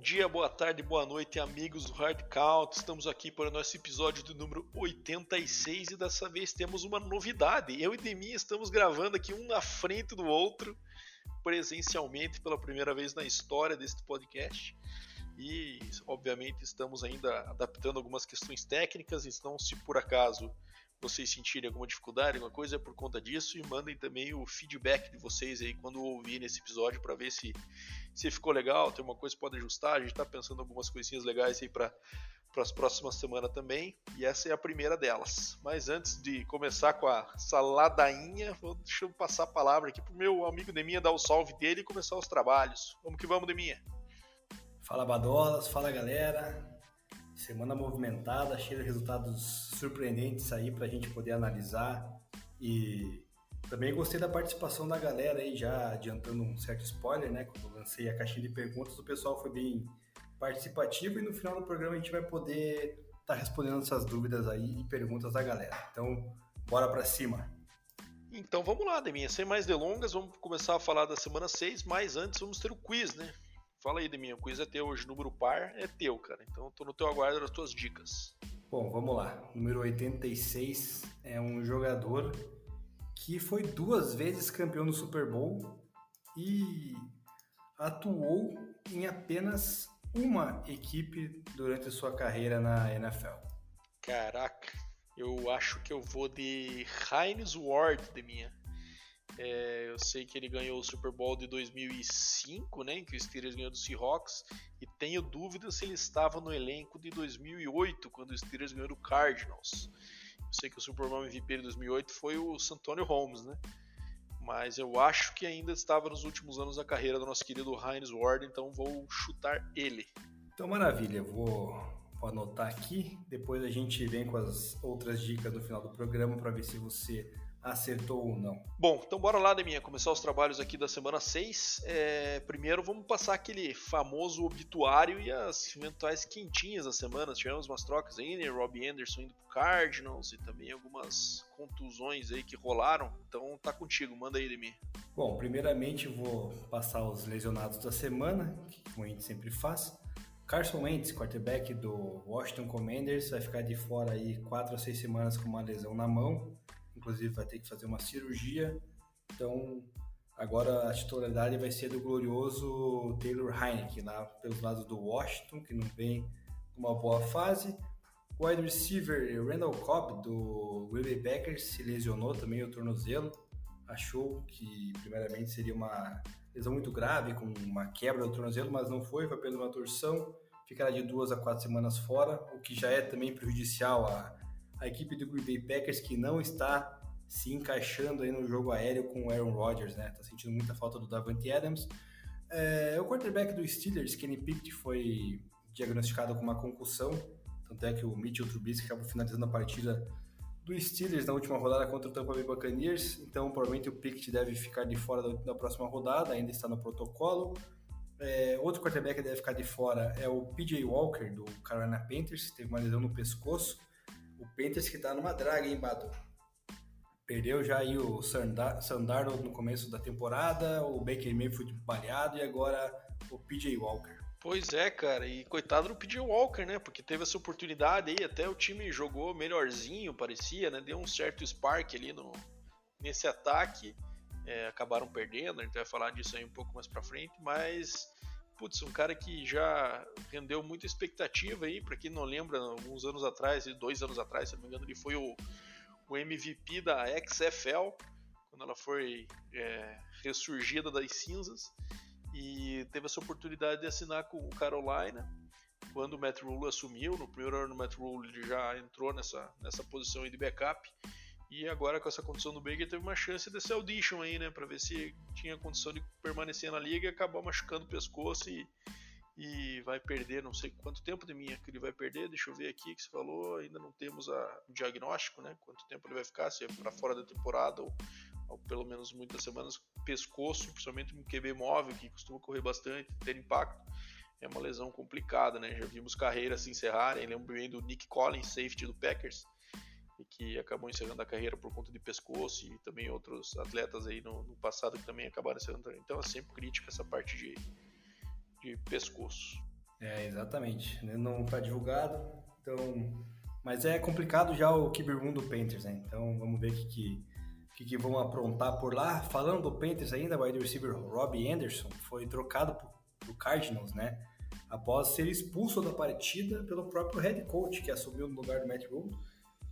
dia, boa tarde, boa noite, amigos do Hard Count. Estamos aqui para o nosso episódio do número 86 e dessa vez temos uma novidade. Eu e Demi estamos gravando aqui um na frente do outro, presencialmente pela primeira vez na história deste podcast. E, obviamente, estamos ainda adaptando algumas questões técnicas, então, se por acaso vocês sentirem alguma dificuldade, alguma coisa, é por conta disso. E mandem também o feedback de vocês aí quando ouvirem esse episódio para ver se, se ficou legal, tem uma coisa que pode ajustar. A gente está pensando algumas coisinhas legais aí para para as próximas semanas também, e essa é a primeira delas. Mas antes de começar com a saladainha, vou, deixa eu passar a palavra aqui pro meu amigo Deminha dar o salve dele e começar os trabalhos. Vamos que vamos, Deminha. Fala Badolas, fala galera. Semana movimentada, cheia de resultados surpreendentes aí para a gente poder analisar. E também gostei da participação da galera aí, já adiantando um certo spoiler, né? Quando lancei a caixinha de perguntas, o pessoal foi bem participativo e no final do programa a gente vai poder estar tá respondendo essas dúvidas aí e perguntas da galera. Então, bora para cima. Então vamos lá, Deminha, sem mais delongas, vamos começar a falar da semana 6, mas antes vamos ter o quiz, né? Fala aí, Deminha, o quiz é teu hoje, número par é teu, cara. Então eu tô no teu aguardo das tuas dicas. Bom, vamos lá. Número 86 é um jogador que foi duas vezes campeão do Super Bowl e atuou em apenas uma equipe durante a sua carreira na NFL. Caraca, eu acho que eu vou de Heinz Ward, Deminha. É, eu sei que ele ganhou o Super Bowl de 2005, né, em que o Steelers ganhou do Seahawks, e tenho dúvida se ele estava no elenco de 2008, quando o Steelers ganhou do Cardinals. Eu sei que o Super Bowl MVP de 2008 foi o Santonio Holmes, né? Mas eu acho que ainda estava nos últimos anos da carreira do nosso querido Heinz Ward, então vou chutar ele. Então, maravilha, vou, vou anotar aqui. Depois a gente vem com as outras dicas no final do programa para ver se você acertou ou não. Bom, então bora lá, Deminha, começar os trabalhos aqui da semana 6. É, primeiro vamos passar aquele famoso obituário e as eventuais quentinhas da semana. Tivemos umas trocas aí, né? Robbie Anderson indo pro Cardinals e também algumas contusões aí que rolaram. Então tá contigo, manda aí, Deminha. Bom, primeiramente vou passar os lesionados da semana, que como a gente sempre faz. Carson Wentz, quarterback do Washington Commanders, vai ficar de fora aí 4 a 6 semanas com uma lesão na mão inclusive vai ter que fazer uma cirurgia. Então, agora a titularidade vai ser do glorioso Taylor Heineke, lá pelos lados do Washington, que não vem numa boa fase. O wide receiver Randall Cobb, do Bay Packers, se lesionou também o tornozelo. Achou que, primeiramente, seria uma lesão muito grave, com uma quebra do tornozelo, mas não foi, foi apenas uma torção. Ficará de duas a quatro semanas fora, o que já é também prejudicial a a equipe do Green Bay Packers que não está se encaixando aí no jogo aéreo com o Aaron Rodgers, né? Tá sentindo muita falta do Davante Adams. É, o quarterback do Steelers, Kenny Pickett, foi diagnosticado com uma concussão, tanto é que o Mitchell Trubisky acabou finalizando a partida do Steelers na última rodada contra o Tampa Bay Buccaneers, então provavelmente o Pickett deve ficar de fora da, próxima rodada, ainda está no protocolo. É, outro quarterback que deve ficar de fora é o PJ Walker, do Carolina Panthers, que teve uma lesão no pescoço, o Panthers que tá numa draga, hein, Bado? Perdeu já aí o Sandarno no começo da temporada, o Baker Mayfield baleado e agora o PJ Walker. Pois é, cara, e coitado do PJ Walker, né? Porque teve essa oportunidade aí, até o time jogou melhorzinho, parecia, né? Deu um certo spark ali no, nesse ataque. É, acabaram perdendo, a gente vai falar disso aí um pouco mais pra frente, mas putz, um cara que já rendeu muita expectativa aí, para quem não lembra, alguns anos atrás, dois anos atrás, se não me engano, ele foi o, o MVP da XFL, quando ela foi é, ressurgida das cinzas, e teve essa oportunidade de assinar com o Carolina, quando o Matt Rule assumiu, no primeiro ano do Matt Rule já entrou nessa, nessa posição de backup, e agora com essa condição do Baker teve uma chance desse audition aí, né? Pra ver se tinha condição de permanecer na liga e acabar machucando o pescoço e, e vai perder, não sei quanto tempo de minha que ele vai perder, deixa eu ver aqui que você falou, ainda não temos a, o diagnóstico, né? Quanto tempo ele vai ficar, se é para fora da temporada ou, ou, pelo menos muitas semanas, pescoço, principalmente um QB móvel que costuma correr bastante, ter impacto. É uma lesão complicada, né? Já vimos carreiras se encerrarem. Lembro bem do Nick Collins, safety do Packers, e que acabou encerrando a carreira por conta de pescoço e também outros atletas aí no, no passado que também acabaram encerrando. Então é sempre crítica essa parte de, de pescoço. É, exatamente. Não está divulgado, então... Mas é complicado já o room do Panthers, né? Então vamos ver o que, que, que, que vão aprontar por lá. Falando do Panthers ainda, o wide receiver Robbie Anderson foi trocado para o Cardinals, né? Após ser expulso da partida pelo próprio head coach, que assumiu no lugar do Matt Rule.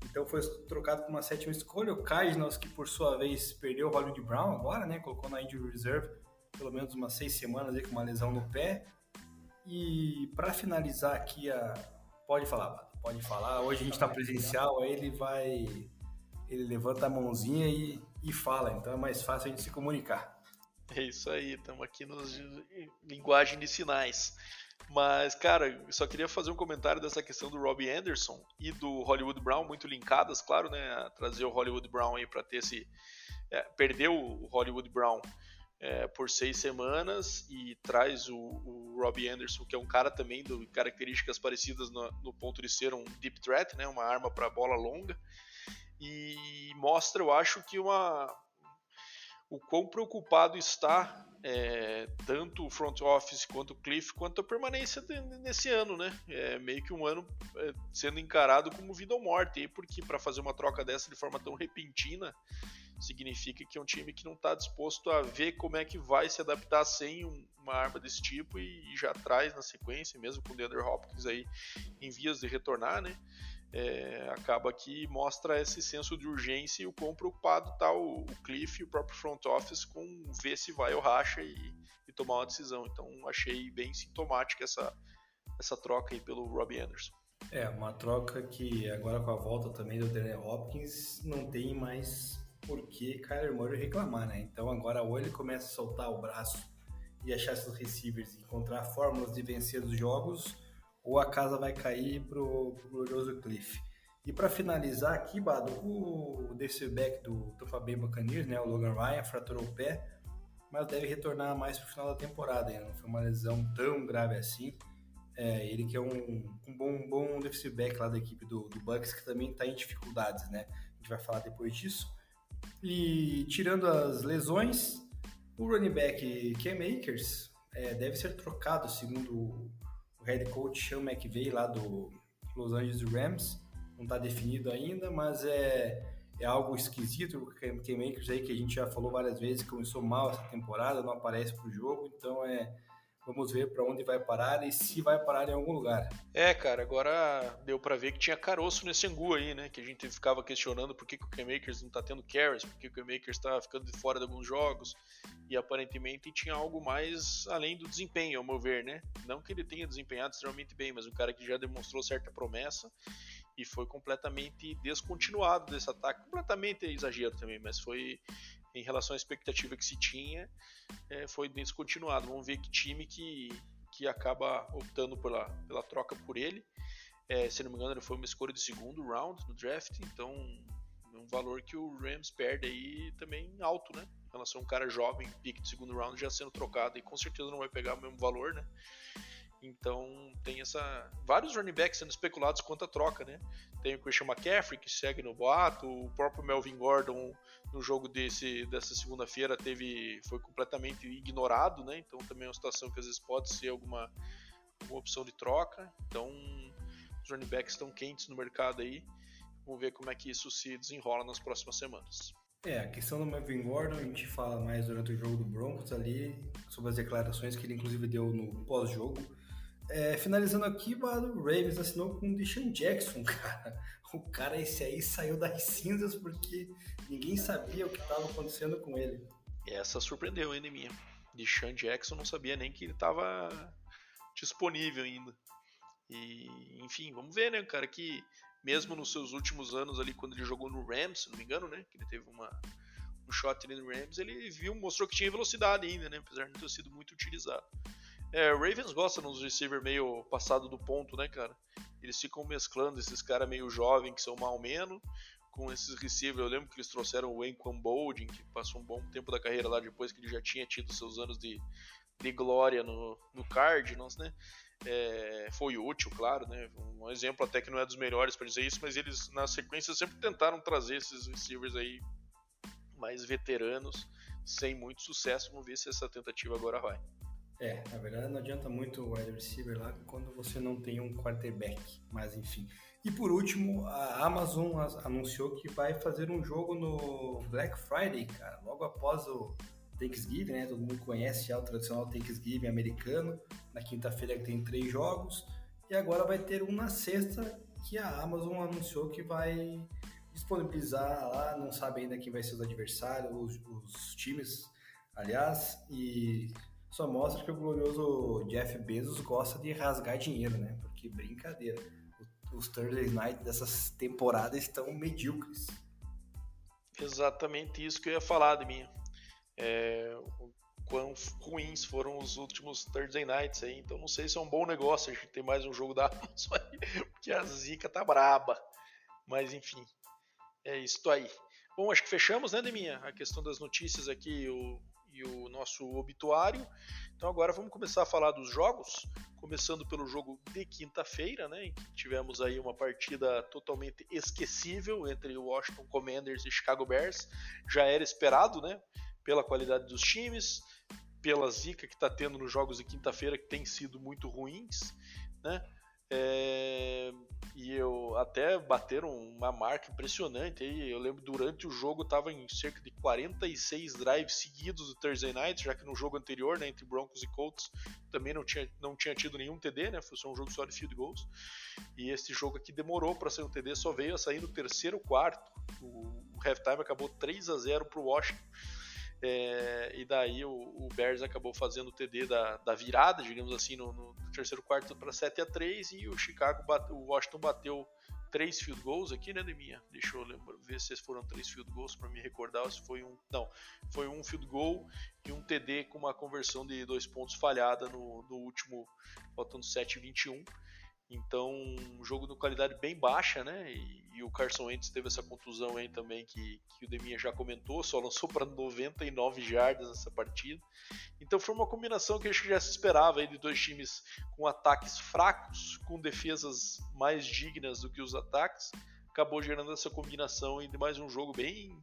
Então foi trocado por uma sétima escolha. O Cardinals, que por sua vez perdeu o Hollywood Brown agora, né? Colocou na injury reserve pelo menos umas seis semanas aí com uma lesão no pé. E para finalizar aqui a. Pode falar, pode falar. Hoje a gente está presencial, aí ele vai. Ele levanta a mãozinha e, e fala, então é mais fácil a gente se comunicar. É isso aí, estamos aqui nos linguagem de sinais. Mas, cara, só queria fazer um comentário dessa questão do Robbie Anderson e do Hollywood Brown, muito linkadas, claro, né? Trazer o Hollywood Brown aí para ter esse. É, perdeu o Hollywood Brown é, por seis semanas e traz o, o Robbie Anderson, que é um cara também de características parecidas no, no ponto de ser um deep threat, né? Uma arma para bola longa. E mostra, eu acho, que uma, o quão preocupado está é, tanto o front office quanto o Cliff quanto a permanência de, nesse ano, né? É meio que um ano é, sendo encarado como vida ou morte, porque para fazer uma troca dessa de forma tão repentina significa que é um time que não está disposto a ver como é que vai se adaptar sem um, uma arma desse tipo e, e, já traz na sequência, mesmo com o DeAndre Hopkins aí em vias de retornar, né? É, acaba que mostra esse senso de urgência e o quão preocupado está o, o Cliff e o próprio front office com ver se vai ou racha e, e, tomar uma decisão. Então achei bem sintomática essa, essa troca aí pelo Robbie Anderson. É, uma troca que agora com a volta também do Daniel Hopkins não tem mais por que Kyler Murray reclamar, né? Então agora ou ele começa a soltar o braço e achar seus receivers e encontrar fórmulas de vencer os jogos ou a casa vai cair pro, pro glorioso Cliff. E para finalizar aqui, Bado, o defensive back do Tampa Bay Buccaneers, né, o Logan Ryan, fraturou o pé, mas deve retornar mais pro final da temporada. Não foi uma lesão tão grave assim. É, ele que é um, um bom, bom defensive back lá da equipe do, do Bucks, que também está em dificuldades, né? A gente vai falar depois disso. E tirando as lesões, o running back Cam Akers é, deve ser trocado, segundo head coach Sean McVay lá do Los Angeles Rams. Não está definido ainda, mas é, é algo esquisito. O Cam Makers aí que a gente já falou várias vezes começou mal essa temporada, não aparece para o jogo, então é Vamos ver para onde vai parar e se vai parar em algum lugar. É, cara, agora deu para ver que tinha caroço nesse angu aí, né? Que a gente ficava questionando por que, que o K-Makers não tá tendo carries, por que, que o K-Makers tá ficando de fora de alguns jogos. E aparentemente tinha algo mais além do desempenho, ao meu ver, né? Não que ele tenha desempenhado extremamente bem, mas um cara que já demonstrou certa promessa e foi completamente descontinuado desse ataque. Completamente exagero também, mas foi em relação à expectativa que se tinha, é, foi descontinuado. Vamos ver que time que, que acaba optando pela, pela troca por ele. É, se não me engano, ele foi uma escolha de segundo round no draft, então um valor que o Rams perde aí também alto, né? Em relação a um cara jovem, pick de segundo round já sendo trocado e com certeza não vai pegar o mesmo valor, né? Então tem essa vários running backs sendo especulados quanto a troca, né? Tem o Christian McCaffrey que segue no boato, o próprio Melvin Gordon no jogo desse dessa segunda-feira teve foi completamente ignorado, né? Então também é uma situação que às vezes pode ser alguma, alguma opção de troca. Então os running backs estão quentes no mercado aí. Vamos ver como é que isso se desenrola nas próximas semanas. É, a questão do Melvin Gordon, a gente fala mais durante o jogo do Broncos ali, sobre as declarações que ele inclusive deu no pós-jogo é, finalizando aqui, o Ravens assinou com o Deshaun Jackson, cara. O cara esse aí saiu das cinzas porque ninguém sabia o que estava acontecendo com ele. Essa surpreendeu ainda minha. Deshaun Jackson não sabia nem que ele estava disponível ainda. E, enfim, vamos ver, né, cara, que mesmo nos seus últimos anos ali, quando ele jogou no Rams, se não me engano, né, que ele teve uma, um shot ali no Rams, ele viu, mostrou que tinha velocidade ainda, né, apesar de não ter sido muito utilizado. É, Ravens gosta nos receiver meio passado do ponto, né, cara? Eles ficam mesclando esses caras meio jovens que são mal menos com esses receivers. Eu lembro que eles trouxeram o Anquan Bolding, que passou um bom tempo da carreira lá depois que ele já tinha tido seus anos de, de glória no, no Cardinals, né? É, foi útil, claro, né? Um exemplo até que não é dos melhores para dizer isso, mas eles na sequência sempre tentaram trazer esses receivers aí mais veteranos sem muito sucesso. Vamos ver se essa tentativa agora vai. É, na verdade não adianta muito o wide receiver lá quando você não tem um quarterback, mas enfim. E por último, a Amazon anunciou que vai fazer um jogo no Black Friday, cara, logo após o Thanksgiving, né? Todo mundo conhece já o tradicional Thanksgiving americano. Na quinta-feira tem três jogos e agora vai ter um na sexta que a Amazon anunciou que vai disponibilizar lá, não sabe ainda quem vai ser os adversários, os, os times, aliás, e só mostra que o glorioso Jeff Bezos gosta de rasgar dinheiro, né? Porque brincadeira, os Thursday Night dessas temporadas estão medíocres. Exatamente isso que eu ia falar de mim. É, quão ruins foram os últimos Thursday Nights aí, então não sei se é um bom negócio a gente ter mais um jogo da Amazon aí, porque a zica tá braba. Mas enfim, é isso aí. Bom, acho que fechamos, né, Deminha? A questão das notícias aqui, o e o nosso obituário. Então agora vamos começar a falar dos jogos, começando pelo jogo de quinta-feira, né, em que tivemos aí uma partida totalmente esquecível entre o Washington Commanders e Chicago Bears. Já era esperado, né, pela qualidade dos times, pela zica que está tendo nos jogos de quinta-feira, que tem sido muito ruins, né? É, e eu até bateram uma marca impressionante aí. Eu lembro durante o jogo estava em cerca de 46 drives seguidos do Thursday Night, já que no jogo anterior, né, entre Broncos e Colts, também não tinha, não tinha tido nenhum TD, né? Foi só um jogo só de field goals. E esse jogo aqui demorou para sair um TD, só veio a sair no terceiro quarto. O, o halftime acabou 3 a 0 para o Washington. É, e daí o, o, Bears acabou fazendo o TD da, da virada, digamos assim, no, no terceiro quarto para 7 a 3 e o Chicago bate, o Washington bateu três field goals aqui, né, Deminha? Deixa eu lembrar, ver se foram três field goals para me recordar se foi um. Não, foi um field goal e um TD com uma conversão de dois pontos falhada no, no último, faltando 7-21. Então, um jogo de qualidade bem baixa, né? E, e, o Carson Wentz teve essa contusão aí também que, que o Deminha já comentou, só lançou para 99 jardas nessa partida. Então foi uma combinação que acho que já se esperava aí de dois times com ataques fracos, com defesas mais dignas do que os ataques. Acabou gerando essa combinação de mais um jogo bem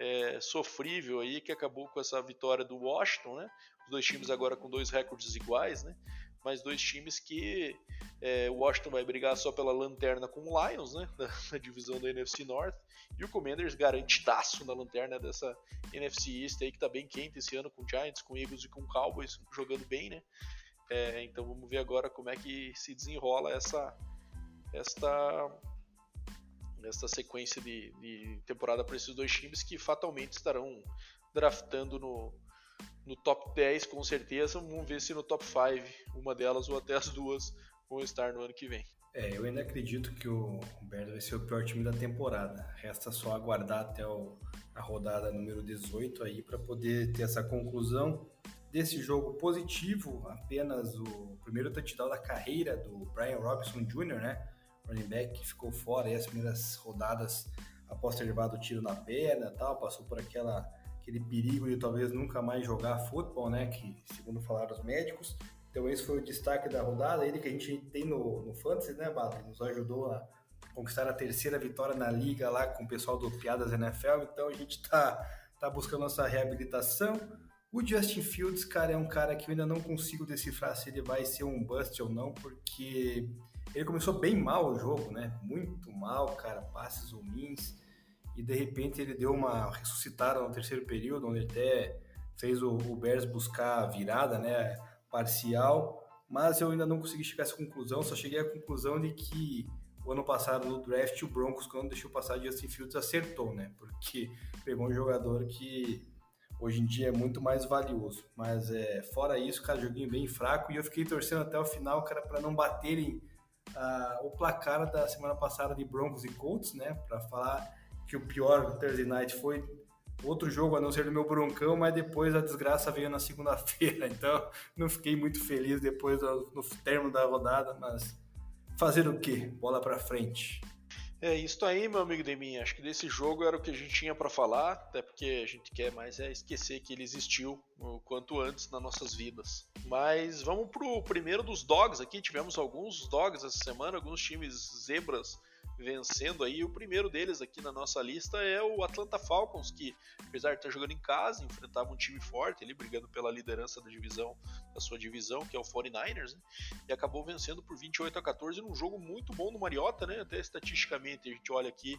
é, sofrível aí que acabou com essa vitória do Washington, né? Os dois times agora com dois recordes iguais, né? Mas dois times que é, o Washington vai brigar só pela lanterna com o Lions, né, na, divisão da NFC North, e o Commanders garantidaço na lanterna dessa NFC East aí que tá bem quente esse ano com Giants, com Eagles e com Cowboys jogando bem, né? É, então vamos ver agora como é que se desenrola essa esta esta sequência de, de temporada para esses dois times que fatalmente estarão draftando no, no top 10 com certeza. Vamos ver se no top 5 uma delas ou até as duas vão estar no ano que vem. É, eu ainda acredito que o Bears vai ser o pior time da temporada. Resta só aguardar até o, a rodada número 18 aí para poder ter essa conclusão desse jogo positivo. Apenas o primeiro touchdown da carreira do Brian Robinson Jr., né? Running back que ficou fora aí as primeiras rodadas após ter levado o tiro na perna tal, passou por aquela aquele perigo de talvez nunca mais jogar futebol, né? Que segundo falaram os médicos. Então esse foi o destaque da rodada, ele que a gente tem no, no Fantasy, né, Bato? Nos ajudou a conquistar a terceira vitória na liga lá com o pessoal do Piadas NFL, então a gente tá, tá buscando nossa reabilitação. O Justin Fields, cara, é um cara que eu ainda não consigo decifrar se ele vai ser um bust ou não, porque ele começou bem mal o jogo, né? Muito mal, cara, passes ruins e de repente ele deu uma ressuscitada no terceiro período, onde até fez o, o Bears buscar a virada, né, parcial, mas eu ainda não consegui chegar a essa conclusão, só cheguei à conclusão de que o ano passado no draft o Broncos quando deixou passar Justin Fields acertou, né, porque pegou um jogador que hoje em dia é muito mais valioso, mas é, fora isso, cara, joguinho bem fraco. E eu fiquei torcendo até o final, cara, para não baterem uh, o placar da semana passada de Broncos e Colts, né, para falar que o pior Thursday Night foi outro jogo a não ser do meu broncão, mas depois a desgraça veio na segunda-feira, então não fiquei muito feliz depois do, no termo da rodada, mas fazer o que? Bola para frente. É isso aí, meu amigo Demin. Acho que desse jogo era o que a gente tinha para falar, até porque a gente quer mais é esquecer que ele existiu o quanto antes nas nossas vidas. Mas vamos pro primeiro dos dogs aqui. Tivemos alguns dogs essa semana, alguns times zebras vencendo aí. O primeiro deles aqui na nossa lista é o Atlanta Falcons, que apesar de estar jogando em casa, enfrentava um time forte ali, brigando pela liderança da divisão, da sua divisão, que é o 49ers, né? e acabou vencendo por 28 a 14 num jogo muito bom no Mariota, né? Até estatisticamente a gente olha aqui,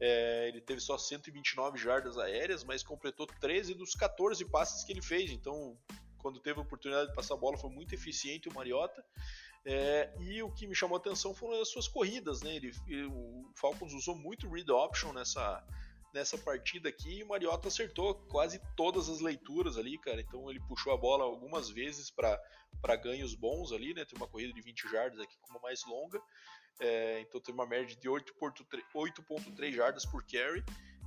é, ele teve só 129 jardas aéreas, mas completou 13 dos 14 passes que ele fez, então quando teve a oportunidade de passar a bola foi muito eficiente o Mariota. É, e o que me chamou a atenção foram as suas corridas, né? Ele, o Falcons usou muito read option nessa, nessa partida aqui e o Mariota acertou quase todas as leituras ali, cara. Então ele puxou a bola algumas vezes para ganhos bons ali, né? Tem uma corrida de 20 jardas aqui com uma mais longa. É, então teve uma média de 8.3 jardas por carry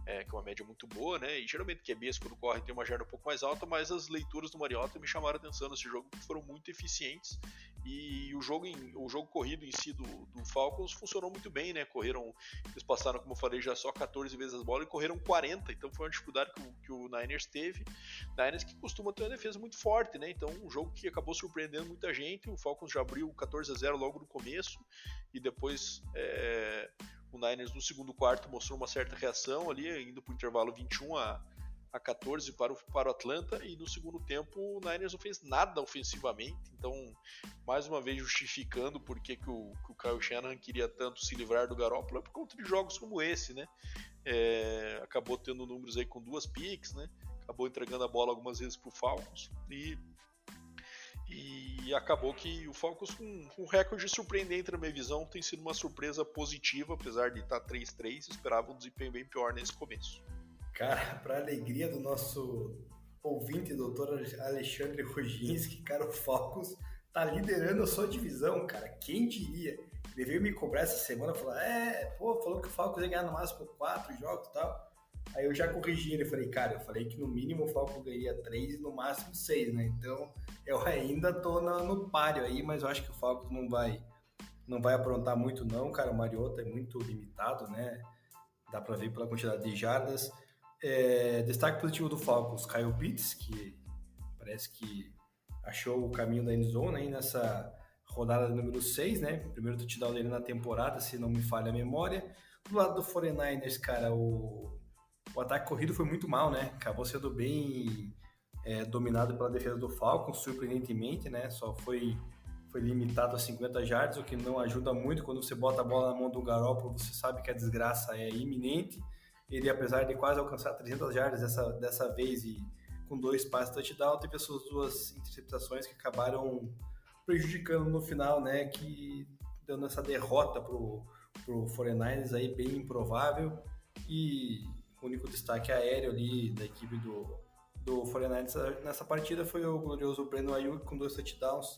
é, que é uma média muito boa, né? E geralmente QBs quando corre tem uma jarda um pouco mais alta, mas as leituras do Mariota me chamaram atenção nesse jogo, que foram muito eficientes. E o jogo, em, o jogo corrido em si do, do, Falcons funcionou muito bem, né? Correram, eles passaram, como eu falei, já só 14 vezes as bolas e correram 40, então foi uma dificuldade que o, que o Niners teve. Niners que costuma ter uma defesa muito forte, né? Então, um jogo que acabou surpreendendo muita gente. O Falcons já abriu 14 a 0 logo no começo e depois. É o Niners no segundo quarto mostrou uma certa reação ali, indo para o intervalo 21 a, a 14 para o, para o Atlanta, e no segundo tempo o Niners não fez nada ofensivamente, então, mais uma vez justificando por que, que, o, que o Kyle Shanahan queria tanto se livrar do Garoppolo, é por conta de jogos como esse, né? É, acabou tendo números aí com duas picks, né? Acabou entregando a bola algumas vezes para o Falcons, e e acabou que o Falcons, com um recorde surpreendente na minha visão, tem sido uma surpresa positiva, apesar de estar 3-3, esperava um desempenho bem pior nesse começo. Cara, para alegria do nosso ouvinte, doutor Alexandre Roginski, cara, o Falcons tá liderando a sua divisão, cara. Quem diria? Ele veio me cobrar essa semana, falar, é, pô, falou que o Falcons ia ganhar no máximo quatro jogos e tal. Aí eu já corrigi ele, falei, cara, eu falei que no mínimo o Falcons ganharia três e no máximo seis, né? Então eu ainda tô no, páreo aí, mas eu acho que o Falcons não vai não vai aprontar muito não, cara. O Mariota é muito limitado, né? Dá para ver pela quantidade de jardas. É, destaque positivo do Falcons, Kyle Pitts, que parece que achou o caminho da endzone aí nessa rodada número 6, né? Primeiro touchdown dele na temporada, se não me falha a memória. Do lado do 49ers, cara, o, o ataque corrido foi muito mal, né? Acabou sendo bem é, dominado pela defesa do Falcons, surpreendentemente, né? Só foi, foi limitado a 50 jardas, o que não ajuda muito. Quando você bota a bola na mão do Garoppolo, você sabe que a desgraça é iminente. Ele, apesar de quase alcançar 300 jardas dessa, dessa vez e com dois passes touchdown, teve as suas duas interceptações que acabaram prejudicando no final, né? Que dando essa derrota pro, pro 49ers aí bem improvável. E único destaque aéreo ali da equipe do, do 49ers nessa partida foi o glorioso Breno Ayuk com dois touchdowns.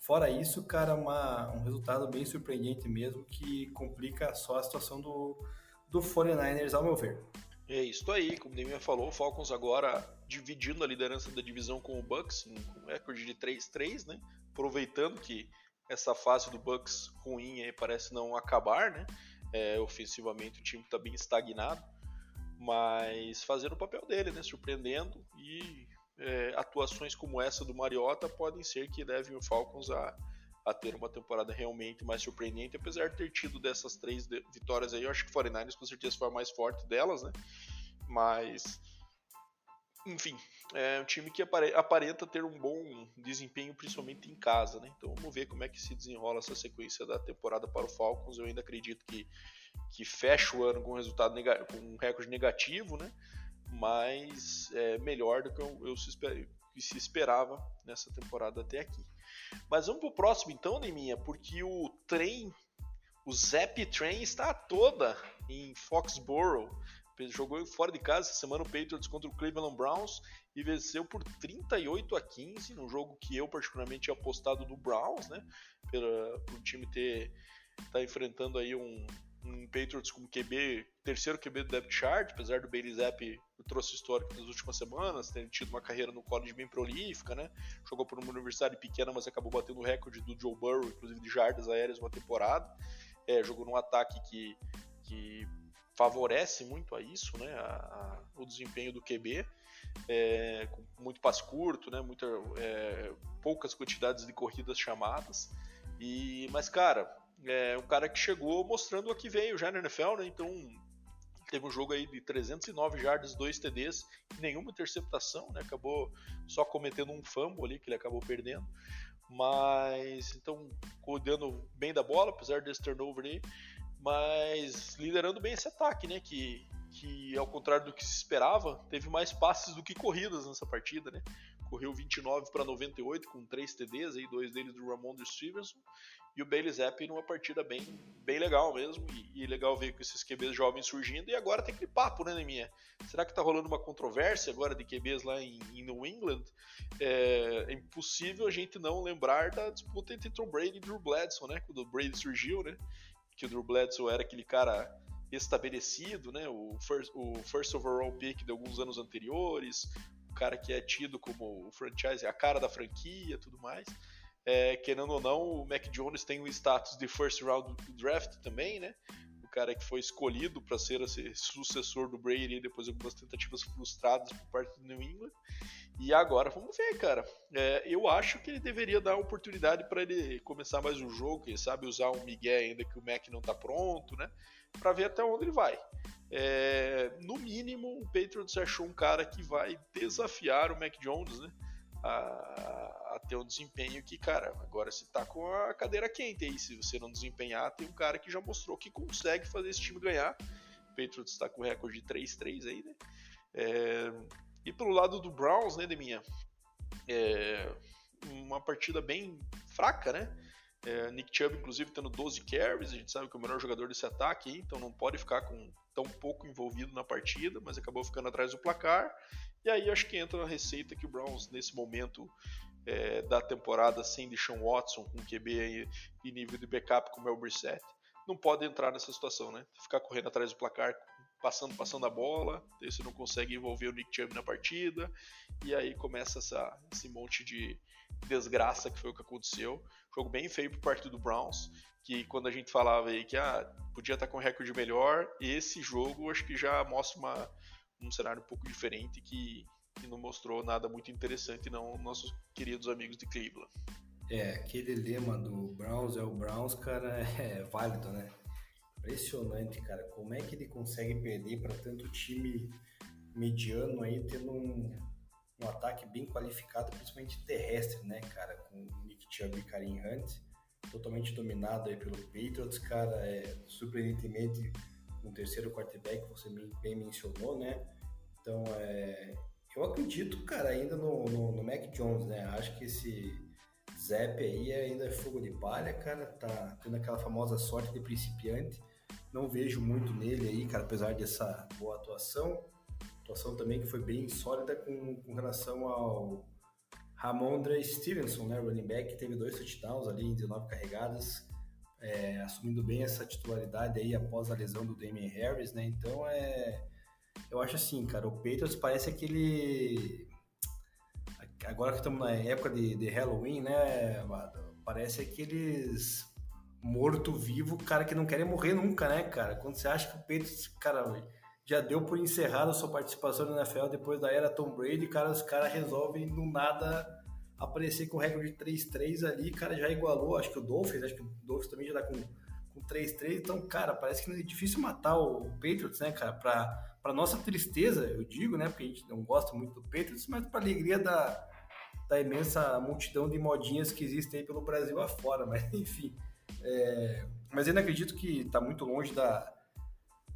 Fora isso, cara, uma, um resultado bem surpreendente mesmo, que complica só a situação do, do 49ers, ao meu ver. É isso aí, como o Demian falou, o Falcons agora dividindo a liderança da divisão com o Bucks, um recorde de 3-3, né? Aproveitando que essa fase do Bucks ruim aí parece não acabar, né? É, ofensivamente o time está bem estagnado mas fazendo o papel dele, né? Surpreendendo e é, atuações como essa do Mariota podem ser que levem o Falcons a, a ter uma temporada realmente mais surpreendente, apesar de ter tido dessas três vitórias aí, eu acho que o 49ers com certeza foi a mais forte delas, né? Mas, enfim, é um time que aparenta ter um bom desempenho, principalmente em casa, né? Então vamos ver como é que se desenrola essa sequência da temporada para o Falcons. Eu ainda acredito que que fecha o ano com um resultado com um recorde negativo, né? Mas é melhor do que eu, eu se, que se esperava nessa temporada até aqui. Mas vamos pro próximo então, Neminha, porque o trem, o Zap Train está toda em Foxborough. Jogou fora de casa essa semana o Patriots contra o Cleveland Browns e venceu por 38 a 15, num jogo que eu particularmente tinha apostado do Browns, né? Pelo, pelo time ter tá enfrentando aí um, um Patriots como QB, terceiro QB do depth chart, apesar do Bailey Zapp trouxe histórico nas últimas semanas, ter tido uma carreira no college bem prolífica, né? Jogou por uma universidade pequena, mas acabou batendo o recorde do Joe Burrow, inclusive de jardas aéreas uma temporada. É, jogou num ataque que, que favorece muito a isso, né? A, a, o desempenho do QB. É, com muito passe curto, né? Muita, é, poucas quantidades de corridas chamadas. E, mas, cara, É um cara que chegou mostrando o que veio já na NFL, né? Então teve um jogo aí de 309 jardas, 2 TDs, nenhuma interceptação, né? Acabou só cometendo um fumble ali que ele acabou perdendo. Mas então cuidando bem da bola, apesar desse turnover aí, mas liderando bem esse ataque, né? Que, que ao contrário do que se esperava, teve mais passes do que corridas nessa partida, né? Correu 29 para 98 com 3 TDs, aí, dois deles do Ramon Stevenson e o Bailey Zapp numa partida bem, bem legal mesmo, e, e, legal ver com esses QBs jovens surgindo, e agora tem aquele papo, né, minha Será que tá rolando uma controvérsia agora de QBs lá em, em New England? É, é, impossível a gente não lembrar da disputa entre Tom Brady e Drew Bledsoe, né, quando o Brady surgiu, né, que o Drew Bledsoe era aquele cara estabelecido, né, o first, o first overall pick de alguns anos anteriores, o cara que é tido como o franchise, a cara da franquia, tudo mais, é, querendo ou não, o Mac Jones tem o status de first round draft também, né? O cara que foi escolhido para ser esse sucessor do Brady depois de algumas tentativas frustradas por parte do New England. E agora vamos ver, cara. É, eu acho que ele deveria dar oportunidade para ele começar mais um jogo, quem sabe usar um Miguel ainda que o Mac não tá pronto, né? Para ver até onde ele vai. É, no mínimo, o Patriots achou um cara que vai desafiar o Mac Jones, né? a, a, ter um desempenho que, cara, agora você tá com a cadeira quente aí. Se você não desempenhar, tem um cara que já mostrou que consegue fazer esse time ganhar. O Patriots está com recorde de 3-3 aí, né? É, e pelo lado do Browns, né, Deminha? É, uma partida bem fraca, né? É, Nick Chubb, inclusive, tendo 12 carries, a gente sabe que é o melhor jogador desse ataque, então não pode ficar com tão pouco envolvido na partida, mas acabou ficando atrás do placar. E aí acho que entra na receita que o Browns, nesse momento é, da temporada, sem Deshaun Watson, com QB e nível de backup como é o Brissett, não pode entrar nessa situação, né? Ficar correndo atrás do placar, passando, passando a bola, você não consegue envolver o Nick Chubb na partida, e aí começa essa, esse monte de desgraça que foi o que aconteceu. Jogo bem feio por parte do Browns, que quando a gente falava aí que ah, podia estar com um recorde melhor, esse jogo acho que já mostra uma um cenário um pouco diferente que, que não mostrou nada muito interessante, não, nossos queridos amigos de Cleveland. É, aquele lema do Browns é o Browns, cara, é válido, né? Impressionante, cara. Como é que ele consegue perder para tanto time mediano aí, tendo um, um ataque bem qualificado, principalmente terrestre, né, cara? Com Nick Chubb e Karim Hunt, totalmente dominado aí pelo Patriots, cara. É surpreendentemente um terceiro quarterback, você bem mencionou, né? Então, é, eu acredito, cara, ainda no, no, no, Mac Jones, né? Acho que esse Zep aí ainda é fogo de palha, cara. Tá tendo aquela famosa sorte de principiante. Não vejo muito nele aí, cara, apesar dessa boa atuação. Atuação também que foi bem sólida com, com relação ao Ramondre Stevenson, né? Running back, teve dois touchdowns ali em 19 carregadas é, assumindo bem essa titularidade aí após a lesão do Damian Harris, né? Então é. Eu acho assim, cara, o Patriots parece aquele. Agora que estamos na época de, de Halloween, né, Parece aqueles morto-vivo, cara, que não querem morrer nunca, né, cara? Quando você acha que o Patriots, cara, já deu por encerrado a sua participação na NFL depois da era Tom Brady, cara, os caras resolvem do nada aparecer com recorde de 3-3 ali, cara, já igualou, acho que o Dolphins, acho que o Dolphins também já tá com, com 3-3, então, cara, parece que é difícil matar o Patriots, né, cara, pra, pra nossa tristeza, eu digo, né, porque a gente não gosta muito do Patriots, mas pra alegria da, da imensa multidão de modinhas que existem aí pelo Brasil afora, mas enfim, é, mas ainda acredito que tá muito longe da,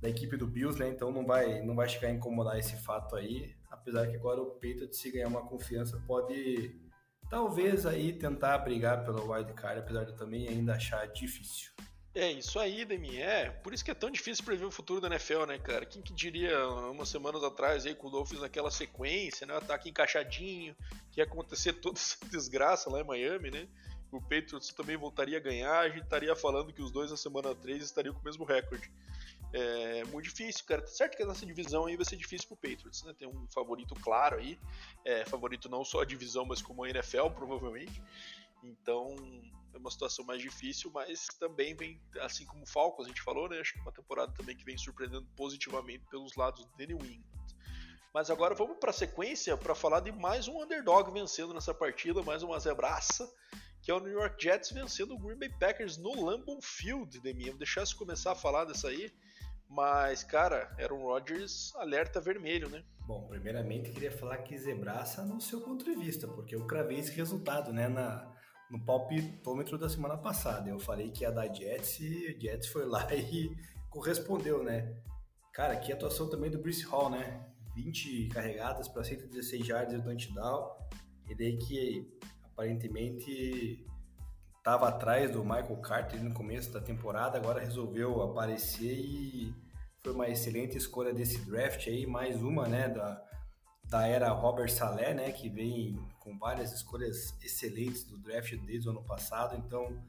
da equipe do Bills, né, então não vai, não vai chegar a incomodar esse fato aí, apesar que agora o Patriots, se ganhar uma confiança, pode talvez aí tentar brigar pelo wild card, apesar de eu também ainda achar difícil. É, isso aí, Demi, é. Por isso que é tão difícil prever o futuro da NFL, né, cara? Quem que diria umas semanas atrás aí com o Dolphins naquela sequência, né? Ataque encaixadinho, que ia acontecer toda essa desgraça lá em Miami, né? O Patriots também voltaria a ganhar, a gente estaria falando que os dois na semana 3 estariam com o mesmo recorde. É muito difícil, cara. Tá certo que a nossa divisão aí vai ser difícil pro Patriots, né? Tem um favorito claro aí. É, favorito não só a divisão, mas como a NFL, provavelmente. Então é uma situação mais difícil, mas também vem, assim como o Falcons, a gente falou, né? Acho que é uma temporada também que vem surpreendendo positivamente pelos lados de New England. Mas agora vamos para a sequência para falar de mais um underdog vencendo nessa partida, mais uma zebraça que é o New York Jets vencendo o Green Bay Packers no Lambeau Field, Demi. Vou deixar você começar a falar dessa aí, mas, cara, era um Rodgers alerta vermelho, né? Bom, primeiramente queria falar que zebraça no seu ponto de vista, porque eu cravei esse resultado, né, na, no palpitômetro da semana passada. Eu falei que ia dar Jets e o Jets foi lá e correspondeu, né? Cara, que atuação também do Bruce Hall, né? 20 carregadas para 116 yards e o touchdown. E daí que aparentemente estava atrás do Michael Carter no começo da temporada, agora resolveu aparecer e foi uma excelente escolha desse draft aí, mais uma, né, da, da era Robert Saleh, né, que vem com várias escolhas excelentes do draft desde o ano passado, então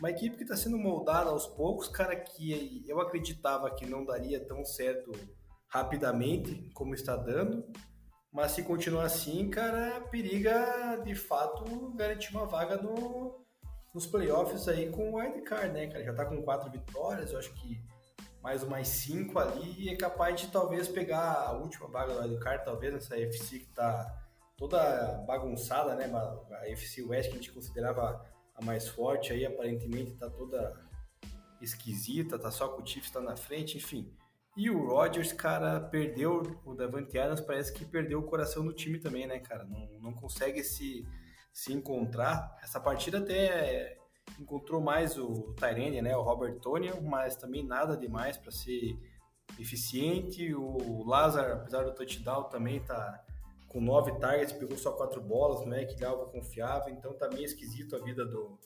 uma equipe que está sendo moldada aos poucos, cara, que eu acreditava que não daria tão certo rapidamente como está dando, mas se continuar assim, cara, periga de fato garantir uma vaga no, nos playoffs aí com o wildcard, né, cara? Já tá com quatro vitórias, eu acho que mais umas cinco ali e é capaz de talvez pegar a última vaga do wildcard, talvez nessa FC que tá toda bagunçada, né? A FC West que a gente considerava a mais forte aí, aparentemente tá toda esquisita, tá só com o Chiefs tá na frente, enfim. E o Rodgers, cara, perdeu o Davante Adams, parece que perdeu o coração do time também, né, cara? Não, não consegue se, se encontrar. Essa partida até encontrou mais o Tyrene, né, o Robert Tonian, mas também nada demais para ser eficiente. O Lazar, apesar do touchdown, também tá com nove targets, pegou só quatro bolas, não é que é algo confiável, então tá meio esquisito a vida do,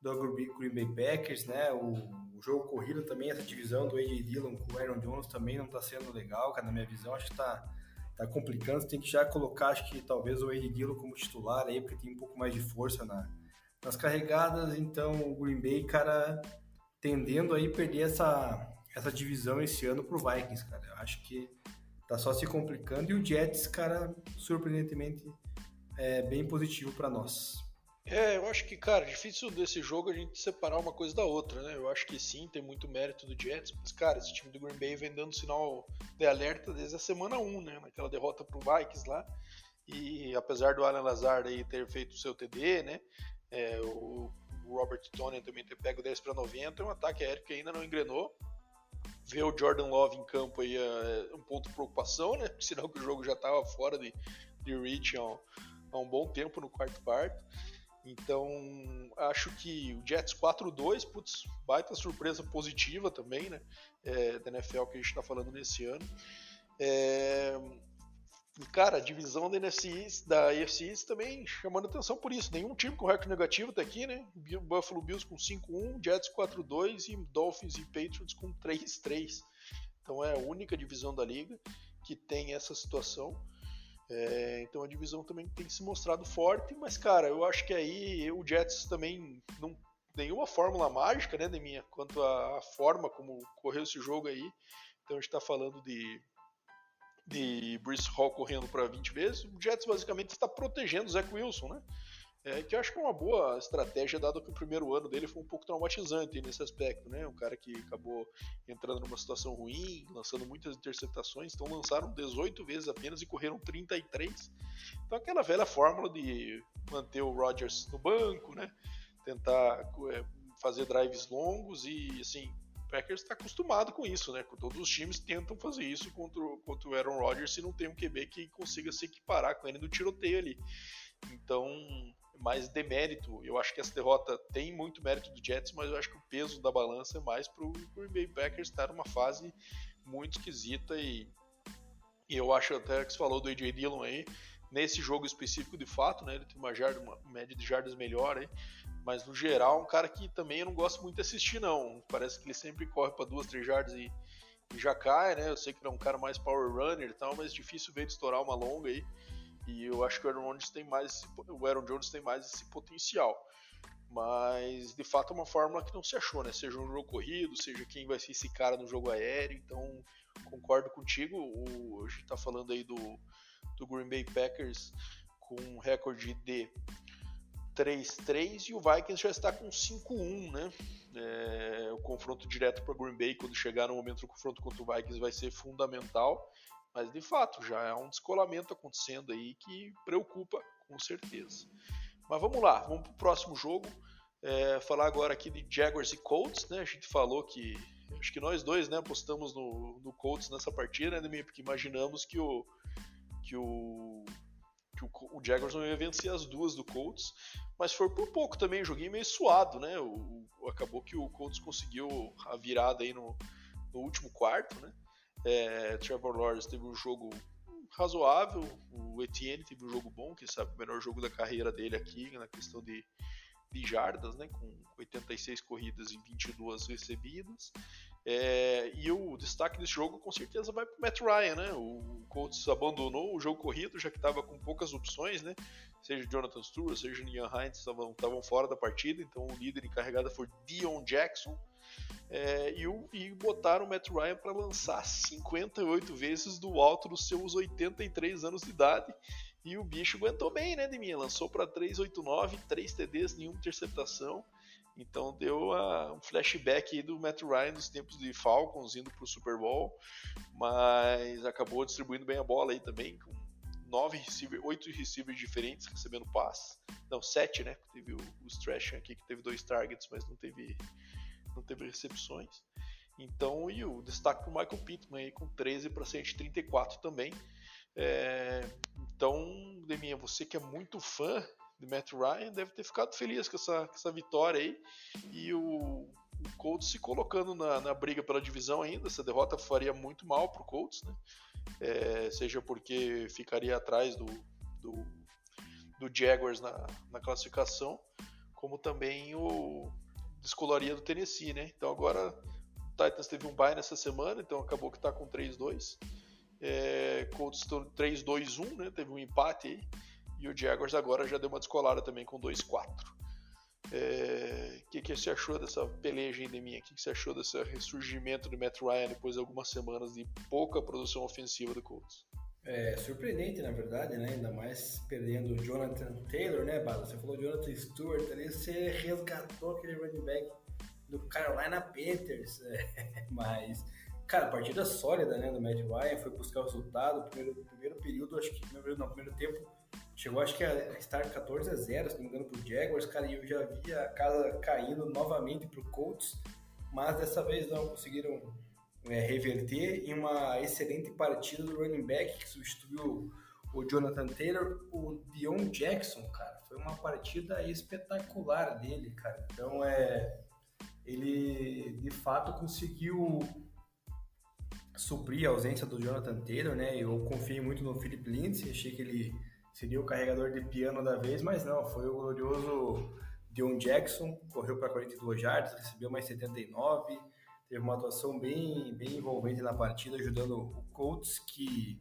do Green Bay Packers, né? O, o, jogo corrido também, essa divisão do AJ Dillon com o Aaron Jones também não tá sendo legal, cara, na minha visão, acho que tá, tá complicando, você tem que já colocar, acho que talvez o AJ Dillon como titular aí, porque tem um pouco mais de força na, nas carregadas, então o Green Bay, cara, tendendo aí perder essa, essa divisão esse ano pro Vikings, cara, eu acho que tá só se complicando. E o Jets, cara, surpreendentemente, é bem positivo para nós. É, eu acho que, cara, difícil desse jogo a gente separar uma coisa da outra, né? Eu acho que sim, tem muito mérito do Jets, mas, cara, esse time do Green Bay vem dando sinal de alerta desde a semana 1, né? Naquela derrota pro Vikings lá. E apesar do Alan Lazard aí ter feito o seu TD, né? É, o Robert Tony também ter pego 10 para 90, é um ataque aéreo que ainda não engrenou ver o Jordan Love em campo aí é um ponto de preocupação, né? Sinal que o jogo já estava fora de, de reach há um, há um, bom tempo no quarto quarto. Então, acho que o Jets 4-2, putz, baita surpresa positiva também, né? É, da NFL que a gente está falando nesse ano. É, cara, a divisão da NFC da AFC também chamando atenção por isso. Nenhum time com recorde negativo até aqui, né? Buffalo Bills com 5-1, Jets 4-2 e Dolphins e Patriots com 3-3. Então é a única divisão da liga que tem essa situação. É, então a divisão também tem se mostrado forte, mas cara, eu acho que aí o Jets também não nenhuma fórmula mágica, né, de minha, quanto à forma como correu esse jogo aí. Então a gente está falando de de Bruce Hall correndo para 20 vezes, o Jets basicamente está protegendo o Zach Wilson, né? É, que eu acho que é uma boa estratégia, dado que o primeiro ano dele foi um pouco traumatizante nesse aspecto, né? Um cara que acabou entrando numa situação ruim, lançando muitas interceptações, então lançaram 18 vezes apenas e correram 33. Então aquela velha fórmula de manter o Rodgers no banco, né? Tentar é, fazer drives longos e assim Packers está acostumado com isso, né? Todos os times tentam fazer isso contra, contra o Aaron Rodgers se não tem um QB que consiga se equiparar com ele no tiroteio ali. Então, mais demérito. Eu acho que essa derrota tem muito mérito do Jets, mas eu acho que o peso da balança é mais para o Green Bay Packers estar numa fase muito esquisita e, e eu acho até que você falou do AJ Dillon aí, nesse jogo específico de fato, né? Ele tem uma, uma média de jardas melhor aí, mas no geral, um cara que também eu não gosto muito de assistir, não. Parece que ele sempre corre para duas, três jardas e, e, já cai, né? Eu sei que ele é um cara mais power runner e tal, mas difícil ver ele estourar uma longa aí. E eu acho que o Aaron Jones tem mais esse, o Aaron Jones tem mais esse potencial. Mas de fato é uma fórmula que não se achou, né? Seja um jogo corrido, seja quem vai ser esse cara no jogo aéreo. Então concordo contigo. O, a gente tá falando aí do, do Green Bay Packers com um recorde de 3-3 e o Vikings já está com 5-1, né? É, o confronto direto para Green Bay quando chegar no momento do confronto contra o Vikings vai ser fundamental, mas de fato já há um descolamento acontecendo aí que preocupa com certeza. Mas vamos lá, vamos pro próximo jogo. É, falar agora aqui de Jaguars e Colts, né? A gente falou que acho que nós dois, né, apostamos no, no Colts nessa partida, né, porque imaginamos que o que o que o, o Jaguars não ia vencer as duas do Colts, mas foi por pouco também, joguei meio suado, né? O, o, acabou que o Colts conseguiu a virada aí no, no último quarto, né? É, Trevor Lawrence teve um jogo razoável, o Etienne teve um jogo bom, que sabe o melhor jogo da carreira dele aqui, na questão de, de jardas, né? Com 86 corridas e 22 recebidas. É, e o destaque desse jogo com certeza vai para Matt Ryan, né? O Colts abandonou o jogo corrido, já que estava com poucas opções, né? Seja Jonathan Stewart, seja Nian Hines, estavam fora da partida, então o líder encarregado foi Dion Jackson. É, e, o, e botaram o Matt Ryan para lançar 58 vezes do alto dos seus 83 anos de idade. E o bicho aguentou bem, né, de mim? Lançou para 389, 3 TDs, nenhuma interceptação. Então deu a, um flashback do Matt Ryan dos tempos de Falcons indo para o Super Bowl, mas acabou distribuindo bem a bola aí também, com nove receivers, oito receivers diferentes recebendo pass. Não, sete, né? Teve o, o aqui que teve dois targets, mas não teve, não teve recepções. Então, e o destaque para o Michael Pittman aí com 13 para 134 também. É, então, Deminha, você que é muito fã de Matt Ryan deve ter ficado feliz com essa, com essa vitória aí. E o, o Colts se colocando na, na, briga pela divisão ainda. Essa derrota faria muito mal para o Colts, né? É, seja porque ficaria atrás do, do, do Jaguars na, na classificação, como também o descolaria do Tennessee, né? Então agora o Titans teve um bye nessa semana, então acabou que está com 3-2. É, Colts 3-2-1, né? Teve um empate aí. E o Jaguars agora já deu uma descolada também com 2-4. O é... que, que você achou dessa peleja ainda minha? O que, que você achou desse ressurgimento do Matt Ryan depois de algumas semanas de pouca produção ofensiva do Colts? É surpreendente, na verdade, né? Ainda mais perdendo o Jonathan Taylor, né, Bala? Você falou Jonathan Stewart ali, você resgatou aquele running back do Carolina Panthers. É, mas, cara, partida sólida, né, do Matt Ryan, foi buscar o resultado. Primeiro, primeiro período, acho que, no primeiro tempo, Chegou acho que a estar 14 a 0, se não me engano, pro Jaguars, cara, e eu já vi a casa caindo novamente pro Colts, mas dessa vez não conseguiram é, reverter em uma excelente partida do running back que substituiu o Jonathan Taylor, o Dion Jackson, cara, foi uma partida espetacular dele, cara. Então é ele de fato conseguiu suprir a ausência do Jonathan Taylor, né? Eu confiei muito no Philip Lindsay, achei que ele seria o carregador de piano da vez, mas não, foi o glorioso Dion Jackson, correu para 42 yards, recebeu mais 79, teve uma atuação bem, bem envolvente na partida, ajudando o Colts, que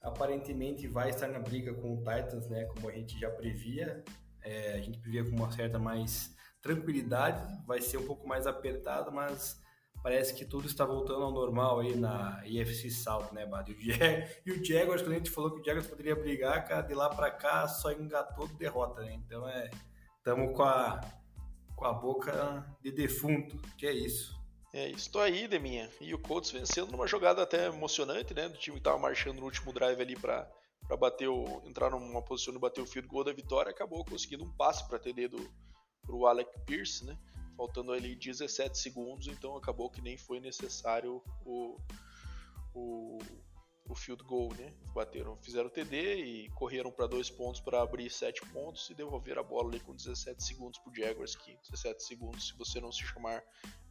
aparentemente vai estar na briga com o Titans, né, como a gente já previa, é, a gente previa com uma certa mais tranquilidade, vai ser um pouco mais apertado, mas parece que tudo está voltando ao normal aí na IFC South, né, Bad? E o Jaguars, quando a gente falou que o Jaguars poderia brigar, cara, de lá para cá só engatou derrota, né? Então é. Estamos com a, com a boca de defunto, que é isso. É, estou aí, Deminha. E o Colts vencendo numa jogada até emocionante, né? Do time que estava marchando no último drive ali para para bater o entrar numa posição de bater o field goal da vitória, acabou conseguindo um passe para atender do pro Alec Pierce, né? Faltando ali 17 segundos, então acabou que nem foi necessário o, o, o field goal, né? Bateram, fizeram o TD e correram para dois pontos para abrir 7 pontos e devolver a bola ali com 17 segundos para Jaguars, que 17 segundos, se você não se chamar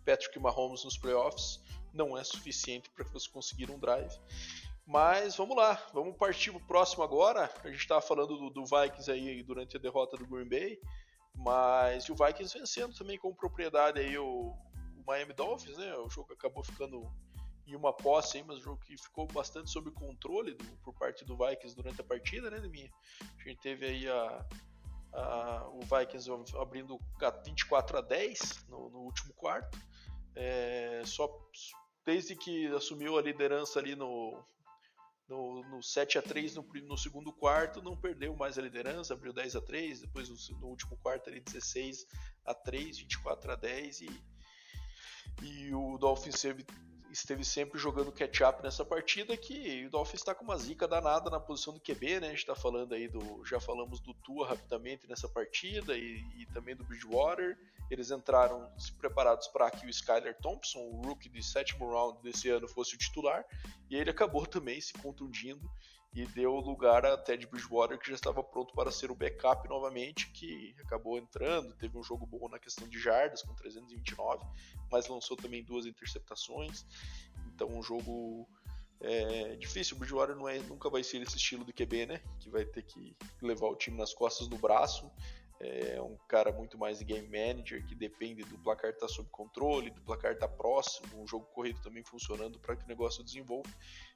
Patrick Mahomes nos playoffs, não é suficiente para você conseguir um drive. Mas vamos lá, vamos partir para o próximo agora. A gente estava falando do, do Vikings aí durante a derrota do Green Bay. Mas o Vikings vencendo também com propriedade aí o, o, Miami Dolphins, né? O jogo acabou ficando em uma posse aí, mas o jogo que ficou bastante sob controle do, por parte do Vikings durante a partida, né, minha A gente teve aí a, a, o Vikings abrindo 24 a 10 no, no último quarto. É, só desde que assumiu a liderança ali no, no, no 7 a 3 no, no, segundo quarto, não perdeu mais a liderança, abriu 10 a 3 depois no, no último quarto ali 16 a 3 24 a 10 e, e o Dolphins teve, esteve sempre jogando catch-up nessa partida, que o Dolphins está com uma zica danada na posição do QB, né? A gente está falando aí do. Já falamos do Tua rapidamente nessa partida e, e também do Bridgewater. Eles entraram preparados para que o Skyler Thompson, o rookie de sétimo round desse ano, fosse o titular, e ele acabou também se contundindo e deu lugar a Ted Bridgewater, que já estava pronto para ser o backup novamente, que acabou entrando, teve um jogo bom na questão de jardas, com 329, mas lançou também duas interceptações. Então, um jogo é, difícil. O Bridgewater não é, nunca vai ser esse estilo de QB, né? Que vai ter que levar o time nas costas no braço. É um cara muito mais game manager, que depende do placar estar tá sob controle, do placar estar tá próximo, o jogo corrido também funcionando para que o negócio desenvolva.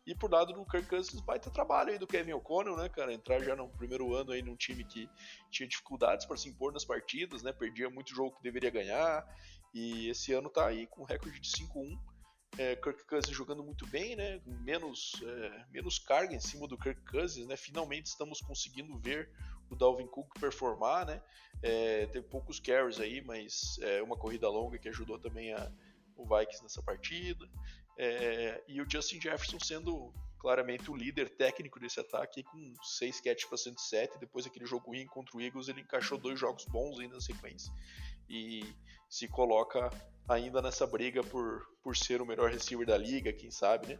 E por lado do Kirk Cousins, baita trabalho aí do Kevin O'Connell, né, cara? Entrar já no primeiro ano aí num time que tinha dificuldades para se impor nas partidas, né? Perdia muito jogo que deveria ganhar. E esse ano tá aí com recorde de 5-1 é, Kirk Cousins jogando muito bem, né? Menos, é, menos carga em cima do Kirk Cousins, né? Finalmente estamos conseguindo ver o Dalvin Cook performar, né? É, teve poucos carries aí, mas é uma corrida longa que ajudou também a, o Vikings nessa partida. É, e o Justin Jefferson sendo claramente o líder técnico desse ataque com 6 catches para 107. Depois daquele jogo ruim contra o Eagles, ele encaixou dois jogos bons ainda na sequência. E se coloca ainda nessa briga por, por ser o melhor receiver da liga, quem sabe, né?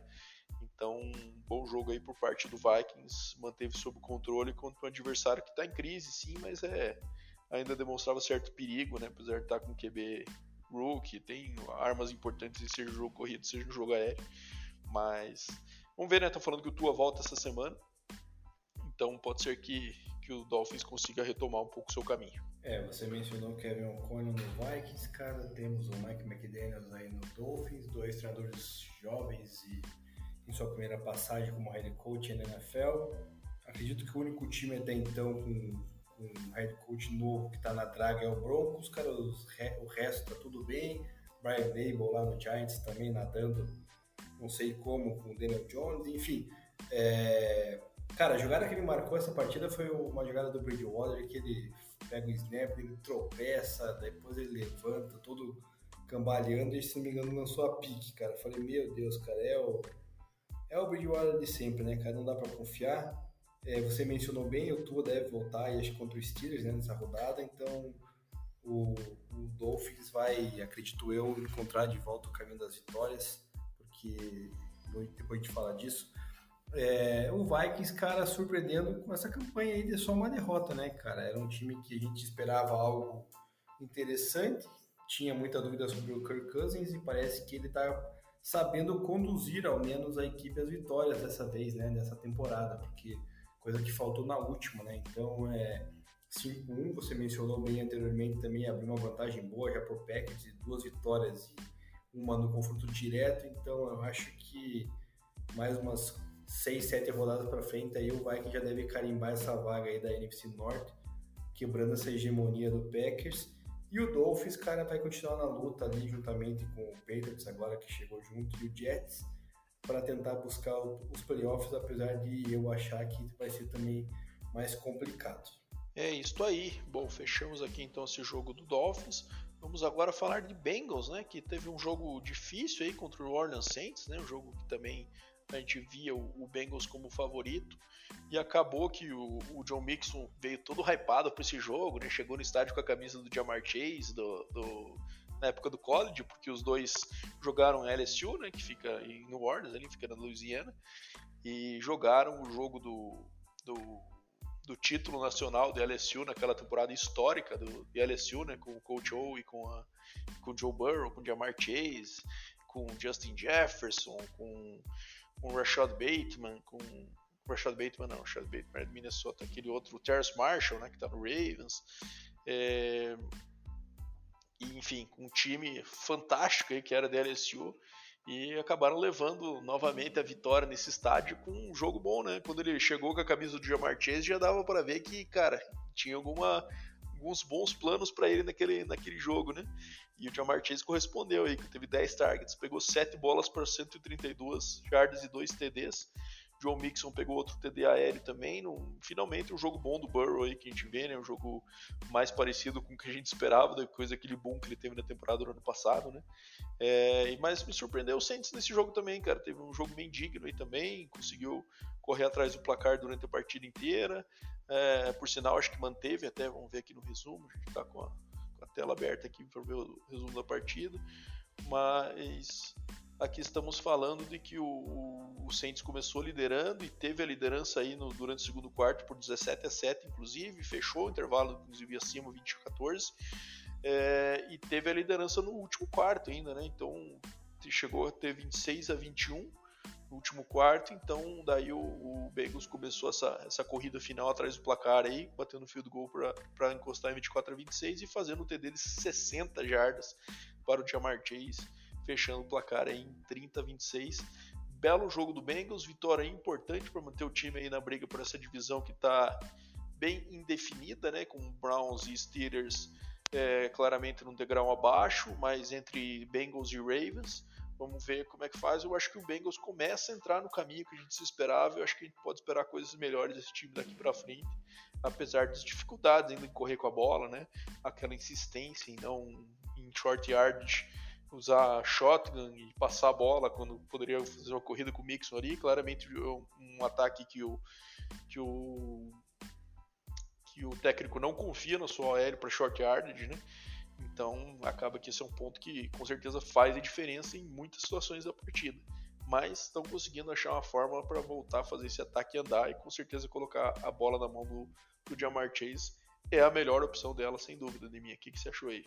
Então, bom jogo aí por parte do Vikings, manteve sob controle contra um adversário que está em crise, sim, mas é ainda demonstrava certo perigo, né? Apesar de estar tá com QB rookie, tem armas importantes, seja no jogo corrido, seja no jogo aéreo. Mas vamos ver, né? Estão falando que o Tua volta essa semana, então pode ser que, que o Dolphins consiga retomar um pouco o seu caminho. É, você mencionou Kevin O'Connell no Vikings, cara. Temos o Mike McDaniels aí no Dolphins, dois treinadores jovens e em sua primeira passagem como head coach na NFL. Acredito que o único time até então com, com head coach novo que está na draga é o Broncos, cara. Os, o resto tá tudo bem. Brian Dable lá no Giants também nadando, não sei como, com o Daniel Jones, enfim. É... Cara, a jogada que ele marcou essa partida foi uma jogada do Bridgewater que ele pega o snap, ele tropeça, depois ele levanta, todo cambaleando e, se não me engano, lançou a pique, cara. falei, meu Deus, cara, é o, é o Bridgewater de sempre, né, cara? Não dá para confiar. É, você mencionou bem, o Tua deve voltar e acho contra o Steelers né, nessa rodada, então o, o Dolphins vai, acredito eu, encontrar de volta o caminho das vitórias, porque depois de falar disso, é, o Vikings, cara, surpreendendo com essa campanha aí de só uma derrota, né, cara? Era um time que a gente esperava algo interessante, tinha muita dúvida sobre o Kirk Cousins e parece que ele tá sabendo conduzir ao menos a equipe às vitórias dessa vez, né, nessa temporada, porque coisa que faltou na última, né? Então, é 5-1, você mencionou bem anteriormente também, abriu uma vantagem boa já pro Packers, duas vitórias e uma no confronto direto, então eu acho que mais umas seis, sete rodadas para frente, aí o Vikings já deve carimbar essa vaga aí da NFC Norte, quebrando essa hegemonia do Packers. E o Dolphins, cara, vai continuar na luta ali juntamente com o Patriots, agora que chegou junto, e o Jets, para tentar buscar os playoffs, apesar de eu achar que vai ser também mais complicado. É isso aí. Bom, fechamos aqui então esse jogo do Dolphins. Vamos agora falar de Bengals, né? Que teve um jogo difícil aí contra o Orleans Saints, né? Um jogo que também a gente via o, Bengals como favorito e acabou que o, o, John Mixon veio todo hypado para esse jogo, né? Chegou no estádio com a camisa do Jamar Chase do, do, na época do college, porque os dois jogaram LSU, né? Que fica em New Orleans, ali fica na Louisiana, e jogaram o jogo do, do, do título nacional do LSU naquela temporada histórica do, do LSU, né? Com o Coach O e com, a, com o Joe Burrow, com o Jamar Chase, com o Justin Jefferson, com com o Rashad Bateman, com o Rashad Bateman não, Rashad Bateman é de Minnesota, aquele outro, o Terrence Marshall, né, que tá no Ravens. É... E, enfim, com um time fantástico aí que era da LSU e acabaram levando novamente a vitória nesse estádio com um jogo bom, né? Quando ele chegou com a camisa do Jamar Chase, já dava para ver que, cara, tinha alguma alguns bons planos para ele naquele, naquele jogo, né? E o Jamar Chase correspondeu aí, que teve 10 targets, pegou 7 bolas para 132 jardas e 2 TDs. John Mixon pegou outro TD aéreo também. Finalmente um jogo bom do Burrow aí que a gente vê, né? Um jogo mais parecido com o que a gente esperava, depois daquele boom que ele teve na temporada do ano passado, né? É, mas me surpreendeu o Saints nesse jogo também, cara. Teve um jogo bem digno aí também, conseguiu correr atrás do placar durante a partida inteira. É, por sinal, acho que manteve até, vamos ver aqui no resumo, a gente tá com a, com a tela aberta aqui para ver o resumo da partida. Mas aqui estamos falando de que o, o, Saints começou liderando e teve a liderança aí no, durante o segundo quarto por 17 a 7, inclusive, fechou o intervalo, inclusive, acima 20 a 14, é, e teve a liderança no último quarto ainda, né? Então chegou a ter 26 a 21 no último quarto, então daí o, o Bengals começou essa, essa corrida final atrás do placar aí, batendo o field goal para encostar em 24 a 26 e fazendo o TD de 60 jardas para o Jamar Chase fechando o placar em 30 a 26. Belo jogo do Bengals, vitória importante para manter o time aí na briga por essa divisão que está bem indefinida, né, com Browns e Steelers é, claramente num degrau abaixo, mas entre Bengals e Ravens. Vamos ver como é que faz. Eu acho que o Bengals começa a entrar no caminho que a gente se esperava. Eu acho que a gente pode esperar coisas melhores desse time daqui para frente, apesar das dificuldades ainda em correr com a bola, né? Aquela insistência em não em short yardage usar shotgun e passar a bola quando poderia fazer uma corrida com o Mixon ali. Claramente um ataque que o, que o, que o técnico não confia no seu OL para short yardage, né? Então acaba que esse é um ponto que com certeza faz a diferença em muitas situações da partida. Mas estão conseguindo achar uma fórmula para voltar a fazer esse ataque andar e com certeza colocar a bola na mão do, do Jamar Chase é a melhor opção dela, sem dúvida, mim. O que, que você achou aí?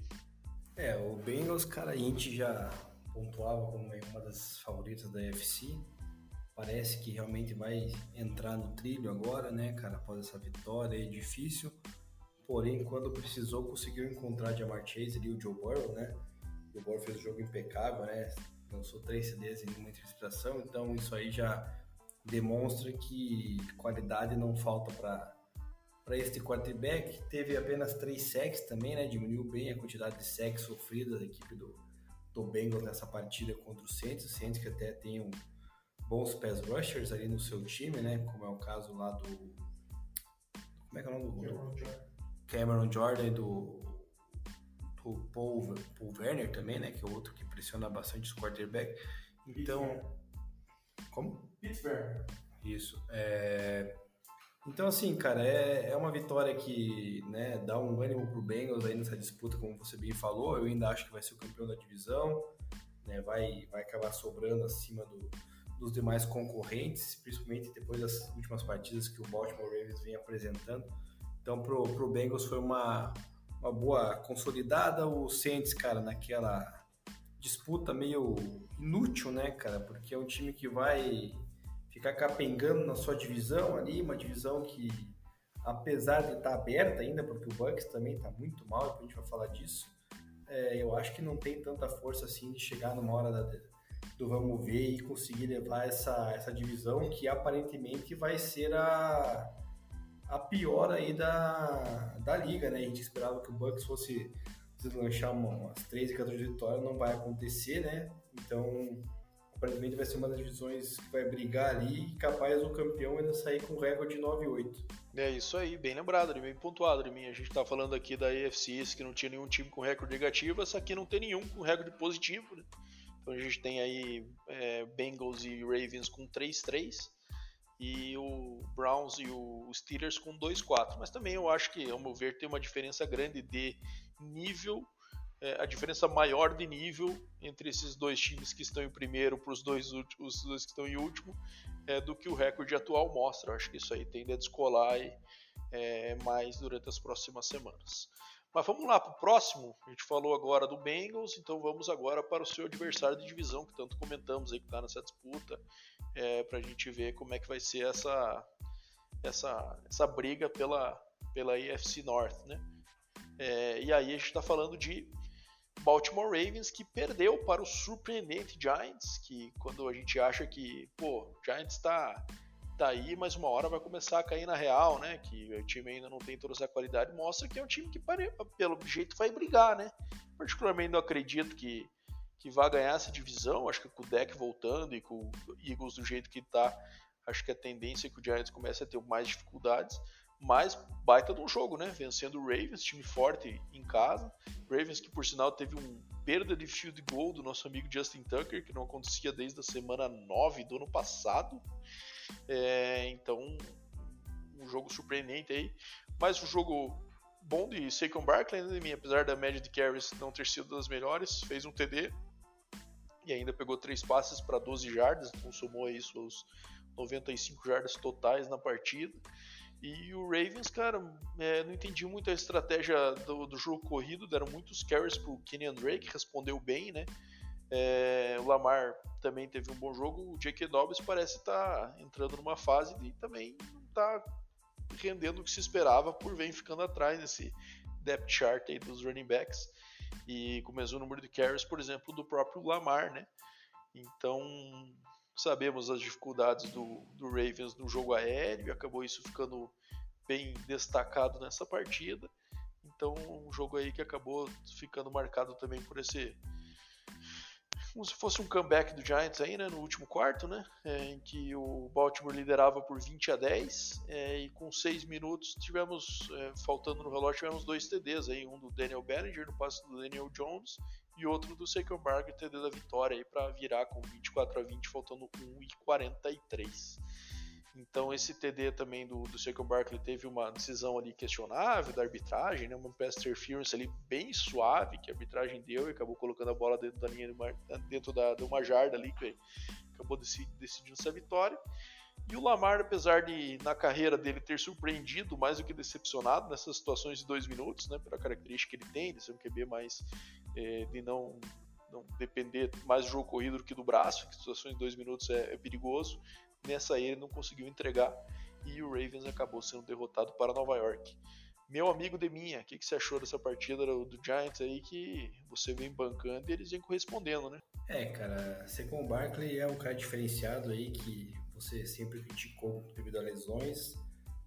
É, o Bengals, cara, a gente já pontuava como uma das favoritas da UFC. Parece que realmente vai entrar no trilho agora, né, cara, após essa vitória é difícil. Porém, quando precisou, conseguiu encontrar Jamar Chase ali, o Joe Burrow, né? O Joe Burrow fez um jogo impecável, né? Lançou três CDs em uma interceptação, então isso aí já demonstra que qualidade não falta para para este quarterback. Teve apenas três sacks também, né? Diminuiu bem a quantidade de sacks sofridas da equipe do, do Bengals nessa partida contra o Saints. O Saints que até tem um, bons pass rushers ali no seu time, né? Como é o caso lá do... Como é que é o nome do... Cameron Jordan, Cameron Jordan e do, do Paul, Paul Werner também, né? Que é outro que pressiona bastante os quarterbacks. Então... Como? Pittsburgh. Isso. É... Então, assim, cara, é, é uma vitória que né, dá um ânimo pro Bengals aí nessa disputa, como você bem falou. Eu ainda acho que vai ser o campeão da divisão, né, vai, vai acabar sobrando acima do, dos demais concorrentes, principalmente depois das últimas partidas que o Baltimore Ravens vem apresentando. Então, pro, pro Bengals foi uma, uma boa consolidada. O Saints, cara, naquela disputa meio inútil, né, cara? Porque é um time que vai ficar capengando na sua divisão ali, uma divisão que, apesar de estar tá aberta ainda, porque o Bucks também está muito mal, a gente vai falar disso, é, eu acho que não tem tanta força assim de chegar numa hora da, do vamos ver e conseguir levar essa, essa divisão que aparentemente vai ser a, a pior aí da, da liga, né? A gente esperava que o Bucks fosse deslanchar umas 13, 14 vitórias, não vai acontecer, né? Então aparentemente vai ser uma das divisões que vai brigar ali e capaz o campeão ainda sair com recorde de 9-8. É isso aí, bem lembrado, bem pontuado mim. A gente tá falando aqui da AFC, que não tinha nenhum time com recorde negativo, essa aqui não tem nenhum com recorde positivo, né? Então a gente tem aí é, Bengals e Ravens com 3-3 e o Browns e o Steelers com 2-4. Mas também eu acho que, ao meu ver, tem uma diferença grande de nível é, a diferença maior de nível entre esses dois times que estão em primeiro para os dois, os dois que estão em último é, do que o recorde atual mostra. Eu acho que isso aí tende a descolar e, é, mais durante as próximas semanas. Mas vamos lá para o próximo. A gente falou agora do Bengals, então vamos agora para o seu adversário de divisão, que tanto comentamos aí que está nessa disputa, é, para a gente ver como é que vai ser essa, essa, essa briga pela, pela AFC North, né? É, e aí a gente está falando de Baltimore Ravens que perdeu para o surpreendente Giants, que quando a gente acha que, pô, Giants está tá aí, mas uma hora vai começar a cair na real, né? Que o time ainda não tem toda essa qualidade, mostra que é um time que pelo jeito vai brigar, né? Particularmente não acredito que que vai ganhar essa divisão, acho que com o deck voltando e com o Eagles do jeito que tá, Acho que a tendência é que o Giants comece a ter mais dificuldades, mas baita de um jogo, né? Vencendo o Ravens, time forte em casa. Ravens que por sinal teve um perda de field goal do nosso amigo Justin Tucker, que não acontecia desde a semana 9 do ano passado. É, então, um jogo surpreendente aí. Mas um jogo bom de Saquon Barkley, né, apesar da média de carries não ter sido das melhores, fez um TD e ainda pegou três passes para 12 jardas, somou aí suas 95 jardas totais na partida. E o Ravens, cara, é, não entendi muito a estratégia do, do jogo corrido, deram muitos carries pro Kenyan Drake, respondeu bem, né? É, o Lamar também teve um bom jogo, o J.K. Dobbs parece estar tá entrando numa fase de também não tá rendendo o que se esperava por vem ficando atrás nesse depth chart aí dos running backs e com o mesmo número de carries, por exemplo, do próprio Lamar, né? Então, sabemos as dificuldades do, do Ravens no jogo aéreo, e acabou isso ficando bem destacado nessa partida. Então, um jogo aí que acabou ficando marcado também por esse como se fosse um comeback do Giants aí, né, no último quarto, né, é, em que o Baltimore liderava por 20 a 10 é, e com 6 minutos tivemos, é, faltando no relógio, tivemos dois TDs aí, um do Daniel Bellinger no passe do Daniel Jones e outro do Barkley, TD da vitória aí para virar com 24 a 20, faltando 1 e 43. Então esse TD também do, do Saquon Barkley teve uma decisão ali questionável da arbitragem, né? uma pass interference ali bem suave que a arbitragem deu e acabou colocando a bola dentro da linha de uma, dentro da, de uma jarda ali que acabou decidindo essa vitória. E o Lamar, apesar de na carreira dele ter surpreendido mais do que decepcionado nessas situações de dois minutos, né, pela característica que ele tem de ser um QB mais é, de não não depender mais do jogo corrido do que do braço, que situações de dois minutos é, é perigoso. Nessa aí ele não conseguiu entregar e o Ravens acabou sendo derrotado para Nova York. Meu amigo Deminha, o que, que você achou dessa partida do, do, Giants aí que você vem bancando e eles vêm correspondendo, né? É, cara, Secon Barkley é um cara diferenciado aí que você sempre criticou devido a lesões,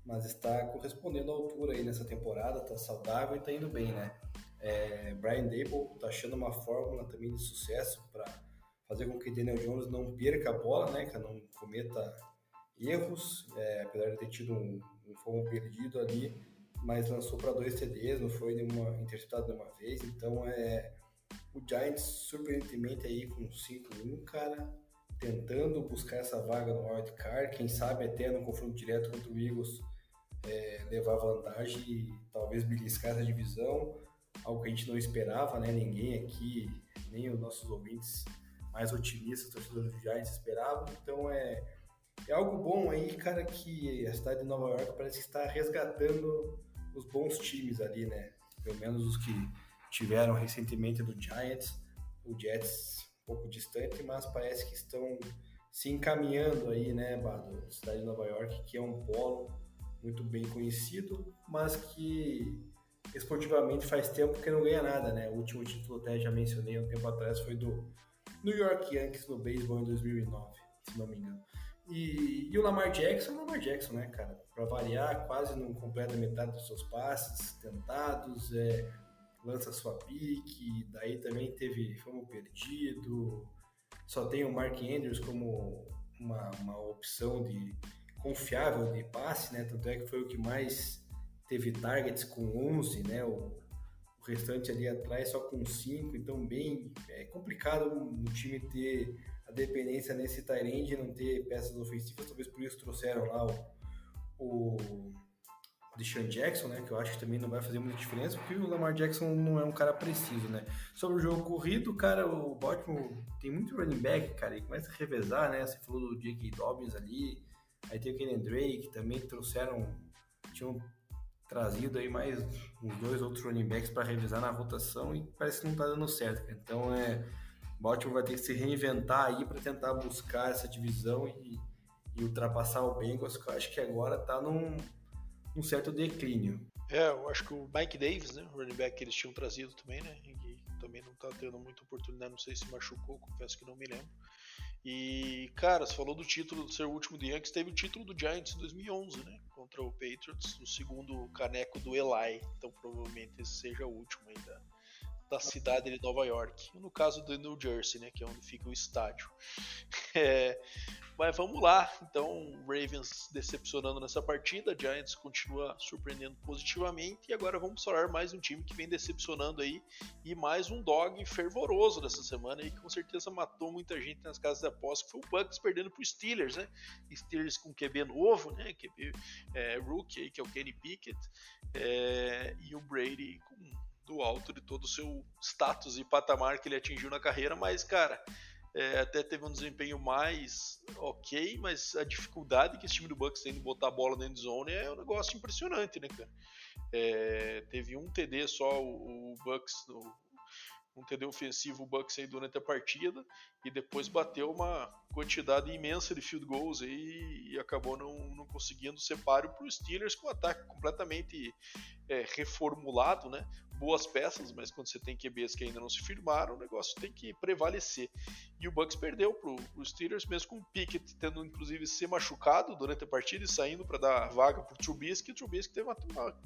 mas está correspondendo à altura aí nessa temporada, tá saudável e tá indo bem, né? É, Brian Dable tá achando uma fórmula também de sucesso para fazer com que Daniel Jones não perca a bola, né, que não cometa erros, é, apesar de ter tido um, um fomo perdido ali, mas lançou para dois TDs, não foi nenhuma interceptado de uma vez, então é o Giants surpreendentemente aí com 5-1, cara, tentando buscar essa vaga no wild card, quem sabe até no confronto direto contra o Eagles é, levar vantagem e talvez beliscar essa divisão, algo que a gente não esperava, né? Ninguém aqui, nem os nossos ouvintes mais otimistas, torcedores do Giants esperavam. Então é, é algo bom aí, cara, que a cidade de Nova York parece que está resgatando os bons times ali, né? Pelo menos os que tiveram recentemente do Giants, o Jets um pouco distante, mas parece que estão se encaminhando aí, né, Bado? Cidade de Nova York, que é um polo muito bem conhecido, mas que esportivamente faz tempo que não ganha nada, né? O último título até já mencionei um tempo atrás foi do New York Yankees no beisebol em 2009, se não me engano. E, e, o Lamar Jackson é o Lamar Jackson, né, cara? Para variar, quase não completa metade dos seus passes tentados, é, lança sua pique, daí também teve fama perdido. Só tem o Mark Andrews como uma, uma opção de confiável de passe, né? Tanto é que foi o que mais teve targets com 11, né? O, o restante ali atrás só com 5, então bem é complicado um time ter a dependência nesse Tyrande e não ter peças ofensivas, talvez por isso trouxeram lá o, o Deshaun Jackson, né, que eu acho que também não vai fazer muita diferença, porque o Lamar Jackson não é um cara preciso, né. Sobre o jogo corrido, cara, o Baltimore tem muito running back, cara, e começa a revezar, né, você falou do J.K. Dobbins ali, aí tem o Kenny Drake, também trouxeram, tinham trazido aí mais uns dois outros running backs para revisar na rotação e parece que não está dando certo. Então é, Baltimore vai ter que se reinventar aí para tentar buscar essa divisão e, e, ultrapassar o Bengals, que eu acho que agora está num, num certo declínio. É, eu acho que o Mike Davis, né, o running back que eles tinham trazido também, né, e também não está tendo muita oportunidade, não sei se machucou, confesso que não me lembro. E, cara, você falou do título do seu último de Yankees, teve o título do Giants em 2011, né? Contra o Patriots, o segundo caneco do Eli. Então, provavelmente esse seja o último aí da, da cidade de Nova York. No caso do New Jersey, né, que é onde fica o estádio. É, mas vamos lá, então Ravens decepcionando nessa partida, Giants continua surpreendendo positivamente e agora vamos falar mais um time que vem decepcionando aí e mais um dog fervoroso dessa semana aí que com certeza matou muita gente nas casas de aposta, que foi o Bucks perdendo para Steelers, né? Steelers com QB novo, né? QB é, rookie aí que é o Kenny Pickett é, e o Brady com do alto de todo o seu status e patamar que ele atingiu na carreira, mas cara é, até teve um desempenho mais ok, mas a dificuldade que esse time do Bucks tem de botar a bola dentro de zone é um negócio impressionante, né, cara? É, teve um TD só o, o Bucks, o, um TD ofensivo o Bucks aí durante a partida e depois bateu uma quantidade imensa de field goals aí e acabou não, não conseguindo separo para os Steelers com um ataque completamente é, reformulado, né? boas peças, mas quando você tem QBs que ainda não se firmaram, o negócio tem que prevalecer. E o Bucks perdeu para os Steelers, mesmo com o Pickett tendo inclusive se machucado durante a partida e saindo para dar vaga para o Trubisky. O Trubisky teve uma,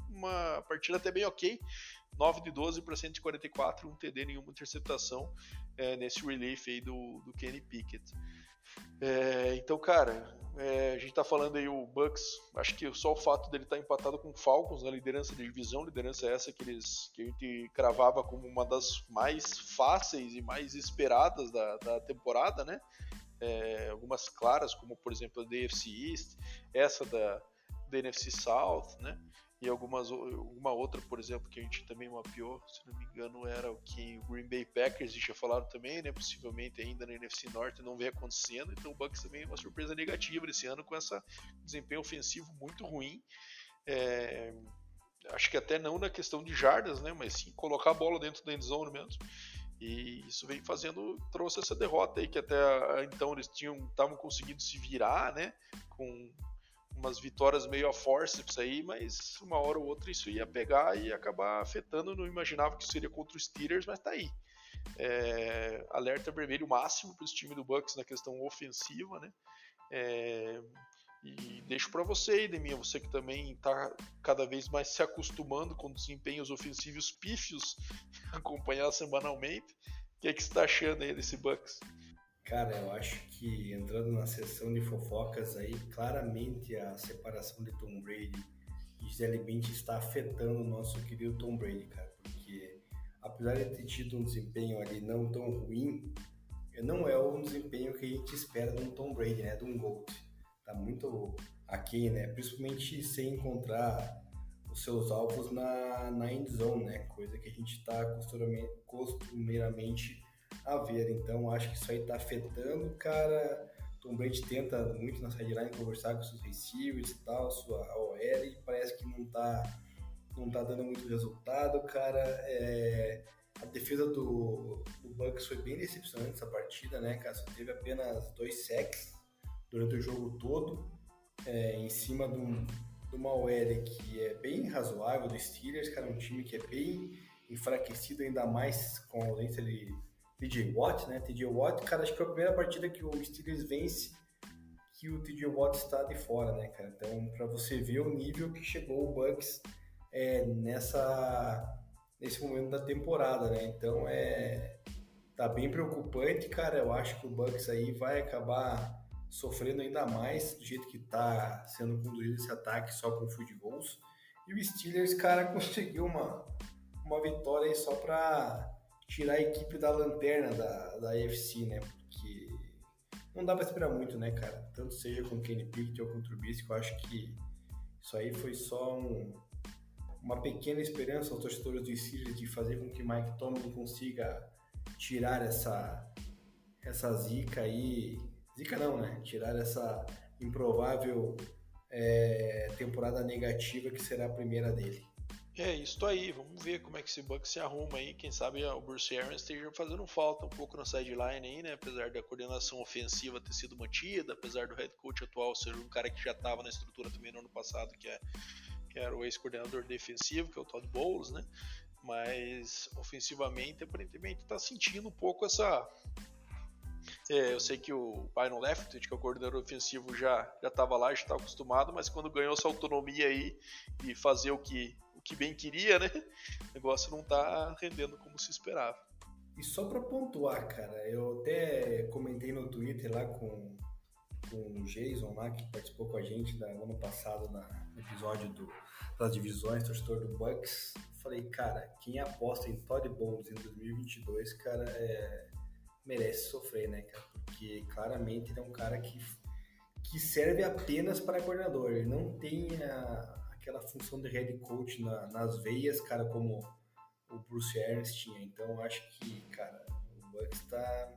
uma, partida até bem ok, 9 de 12 para 144, um TD, nenhuma interceptação é, nesse relief aí do, do Kenny Pickett. É, então, cara, é, a gente tá falando aí o Bucks, acho que só o fato dele estar tá empatado com o Falcons na liderança da divisão, liderança essa que, eles, que a gente cravava como uma das mais fáceis e mais esperadas da, da temporada, né? É, algumas claras, como por exemplo a DFC East, essa da, da NFC South, né? e algumas alguma outra, por exemplo, que a gente também mapeou, se não me engano, era o que o Green Bay Packers tinha falado também, né? Possivelmente ainda na NFC Norte não vem acontecendo, então o Bucks também é uma surpresa negativa esse ano com essa desempenho ofensivo muito ruim. É, acho que até não na questão de jardas, né? Mas sim colocar a bola dentro da endzone mesmo. E isso vem fazendo, trouxe essa derrota aí que até então eles tinham estavam conseguindo se virar, né? Com umas vitórias meio a forceps aí, mas uma hora ou outra isso ia pegar e acabar afetando. Não imaginava que seria contra os Steelers, mas tá aí. É, alerta vermelho máximo para esse time do Bucks na questão ofensiva, né? É, e deixo para você aí, Deminha, você que também está cada vez mais se acostumando com desempenhos ofensivos pífios, acompanhar semanalmente. O que, é que você está achando aí desse Bucks? Cara, eu acho que entrando na sessão de fofocas aí, claramente a separação de Tom Brady e Gisele Bündchen está afetando o nosso querido Tom Brady, cara, porque apesar de ter tido um desempenho ali não tão ruim, não é um desempenho que a gente espera de um Tom Brady, né, de um GOAT. Tá muito aqui, né, principalmente sem encontrar os seus alvos na, na end zone, né, coisa que a gente está costumeiramente a ver. Então acho que isso aí tá afetando, cara. Tom Brady tenta muito na sideline conversar com seus receivers e tal, sua OL, e parece que não tá, não tá dando muito resultado, cara. É, a defesa do, do Bucks foi bem decepcionante essa partida, né, cara? Só teve apenas dois sacks durante o jogo todo, é, em cima de, um, de uma OL que é bem razoável do Steelers, cara, um time que é bem enfraquecido ainda mais com a ausência de TJ Watt, né? TJ Watt, cara, acho que foi a primeira partida que o Steelers vence que o TJ Watt está de fora, né, cara? Então, para você ver o nível que chegou o Bucks é, nessa nesse momento da temporada, né? Então, é tá bem preocupante, cara. Eu acho que o Bucks aí vai acabar sofrendo ainda mais do jeito que tá sendo conduzido esse ataque só com field goals. E o Steelers, cara, conseguiu uma, uma vitória aí só para tirar a equipe da lanterna da, da AFC, né? Porque não dá para esperar muito, né, cara? Tanto seja com o Kenny Pickett ou com o Trubisky, eu acho que isso aí foi só um, uma pequena esperança aos torcedores do Steelers de fazer com que Mike Tomlin consiga tirar essa essa zica aí, zica não, né? Tirar essa improvável é, temporada negativa que será a primeira dele. É, isso aí, vamos ver como é que esse Bucks se arruma aí. Quem sabe o Bruce Arians esteja fazendo falta um pouco na sideline aí, né? Apesar da coordenação ofensiva ter sido mantida, apesar do head coach atual ser um cara que já estava na estrutura também no ano passado, que, é, que era o ex-coordenador defensivo, que é o Todd Bowles, né? Mas ofensivamente, aparentemente, está sentindo um pouco essa. É, eu sei que o Byron Leftwich, que é o coordenador ofensivo, já estava lá, já estava acostumado, mas quando ganhou essa autonomia aí e fazer o que que bem queria, né? O negócio não tá rendendo como se esperava. E só para pontuar, cara, eu até comentei no Twitter lá com, com o Jason lá, que participou com a gente no ano passado na, no episódio do, das divisões, torcedor do Bucks. Falei, cara, quem aposta em Todd Bowles em 2022, cara, é, merece sofrer, né, cara? Porque claramente ele é um cara que, que serve apenas para coordenador. Ele não tem a, aquela função de head coach na, nas veias, cara, como o Bruce Arians tinha. Então acho que, cara, o Bucks tá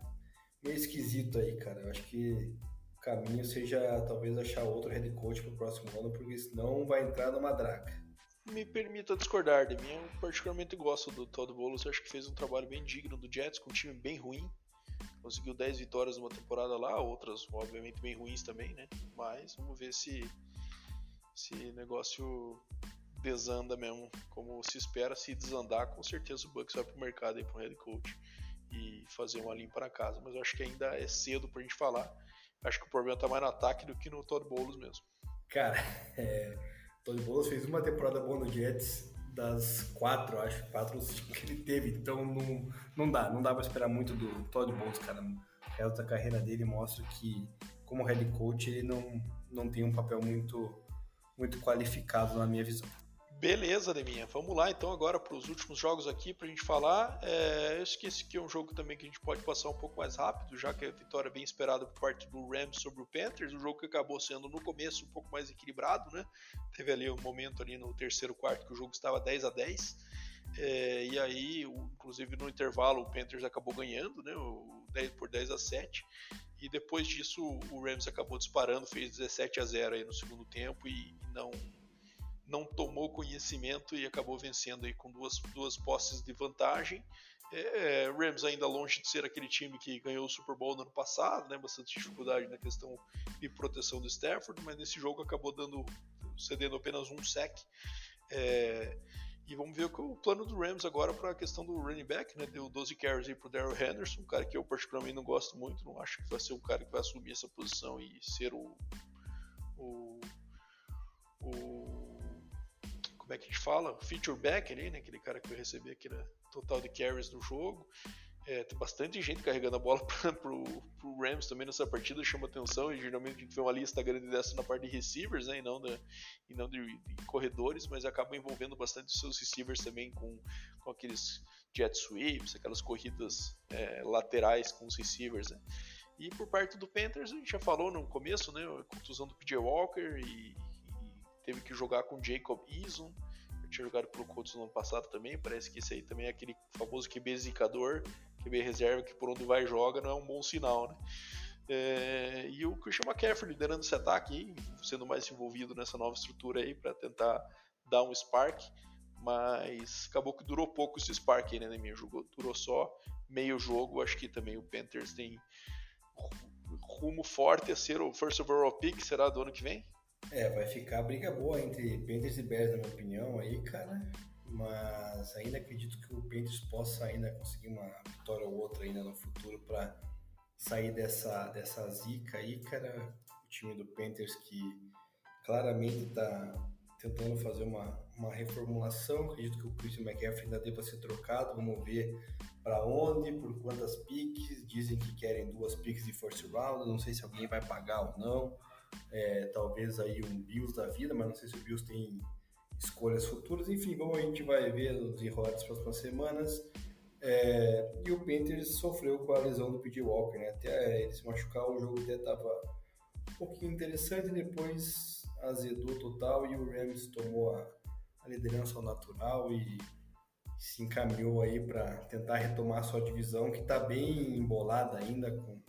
meio esquisito aí, cara. Eu acho que o caminho seja talvez achar outro head coach pro próximo ano, porque senão vai entrar numa draga. Me permita discordar de mim, eu particularmente gosto do Todd Bowles, acho que fez um trabalho bem digno do Jets, com um time bem ruim. Conseguiu 10 vitórias numa temporada lá, outras obviamente bem ruins também, né? Mas vamos ver se esse negócio desanda mesmo, como se espera, se desandar, com certeza o Bucks vai pro mercado aí pro head coach e fazer uma limpa na casa, mas eu acho que ainda é cedo pra gente falar. Acho que o problema tá mais no ataque do que no Todd Bowles mesmo. Cara, é, Todd Bowles fez uma temporada boa no Jets, das quatro, acho, quatro que ele teve, então não, não dá, não dá pra esperar muito do Todd Bowles, cara. O resto da carreira dele mostra que, como head coach, ele não, não tem um papel muito, muito qualificado na minha visão. Beleza, Deminha. Vamos lá então agora para os últimos jogos aqui para a gente falar. É, eu esqueci que é um jogo também que a gente pode passar um pouco mais rápido, já que a vitória é bem esperada por parte do Rams sobre o Panthers, um jogo que acabou sendo no começo um pouco mais equilibrado, né? Teve ali um momento ali no terceiro quarto que o jogo estava 10 a 10. É, e aí, inclusive no intervalo, o Panthers acabou ganhando, né? O 10 por 10 a 7. E depois disso, o Rams acabou disparando, fez 17 a 0 aí no segundo tempo e não não tomou conhecimento e acabou vencendo aí com duas, duas posses de vantagem. É, é, Rams ainda longe de ser aquele time que ganhou o Super Bowl no ano passado, né, bastante dificuldade na questão de proteção do Stafford, mas nesse jogo acabou dando cedendo apenas um sec. É, e vamos ver o, o plano do Rams agora para a questão do running back, né? Deu 12 carries aí pro Daryl Henderson, um cara que eu particularmente não gosto muito, não acho que vai ser um cara que vai assumir essa posição e ser o, o, o como é que a gente fala, feature back ali, né? Aquele cara que vai receber aquele total de carries no jogo. É, tem bastante gente carregando a bola para pro, pro Rams também nessa partida, chama atenção. E geralmente a gente vê uma lista grande dessa na parte de receivers, né? E não, da, e não de, de corredores, mas acaba envolvendo bastante seus receivers também com, com aqueles jet sweeps, aquelas corridas é, laterais com os receivers, né? E por parte do Panthers, a gente já falou no começo, né? A contusão do PJ Walker e teve que jogar com Jacob Eason. Eu tinha jogado pelo Colts no ano passado também. Parece que esse aí também é aquele famoso QB QB reserva que por onde vai joga não é um bom sinal, né? É, e o Christian McCaffrey liderando esse ataque, sendo mais envolvido nessa nova estrutura aí para tentar dar um spark, mas acabou que durou pouco esse spark aí, né, minha jogou, durou só meio jogo. Acho que também o Panthers tem rumo forte a ser o first overall pick, será do ano que vem? É, vai ficar briga boa entre Panthers e Bears, na minha opinião, aí, cara. Mas ainda acredito que o Panthers possa ainda conseguir uma vitória ou outra ainda no futuro para sair dessa, dessa zica aí, cara. O time do Panthers que claramente está tentando fazer uma, uma reformulação. Acredito que o Christian McCaffrey ainda deva ser trocado. Vamos ver para onde, por quantas piques. Dizem que querem duas piques de first round. Não sei se alguém vai pagar ou não é, talvez aí um Bills da vida, mas não sei se o Bills tem escolhas futuras. Enfim, como a gente vai ver nos enrolar das próximas semanas. É, e o Panthers sofreu com a lesão do P.J. Walker, né? Até ele se machucar, o jogo até estava um pouquinho interessante, depois azedou total e o Rams tomou a, a liderança ao natural e se encaminhou aí para tentar retomar a sua divisão, que está bem embolada ainda com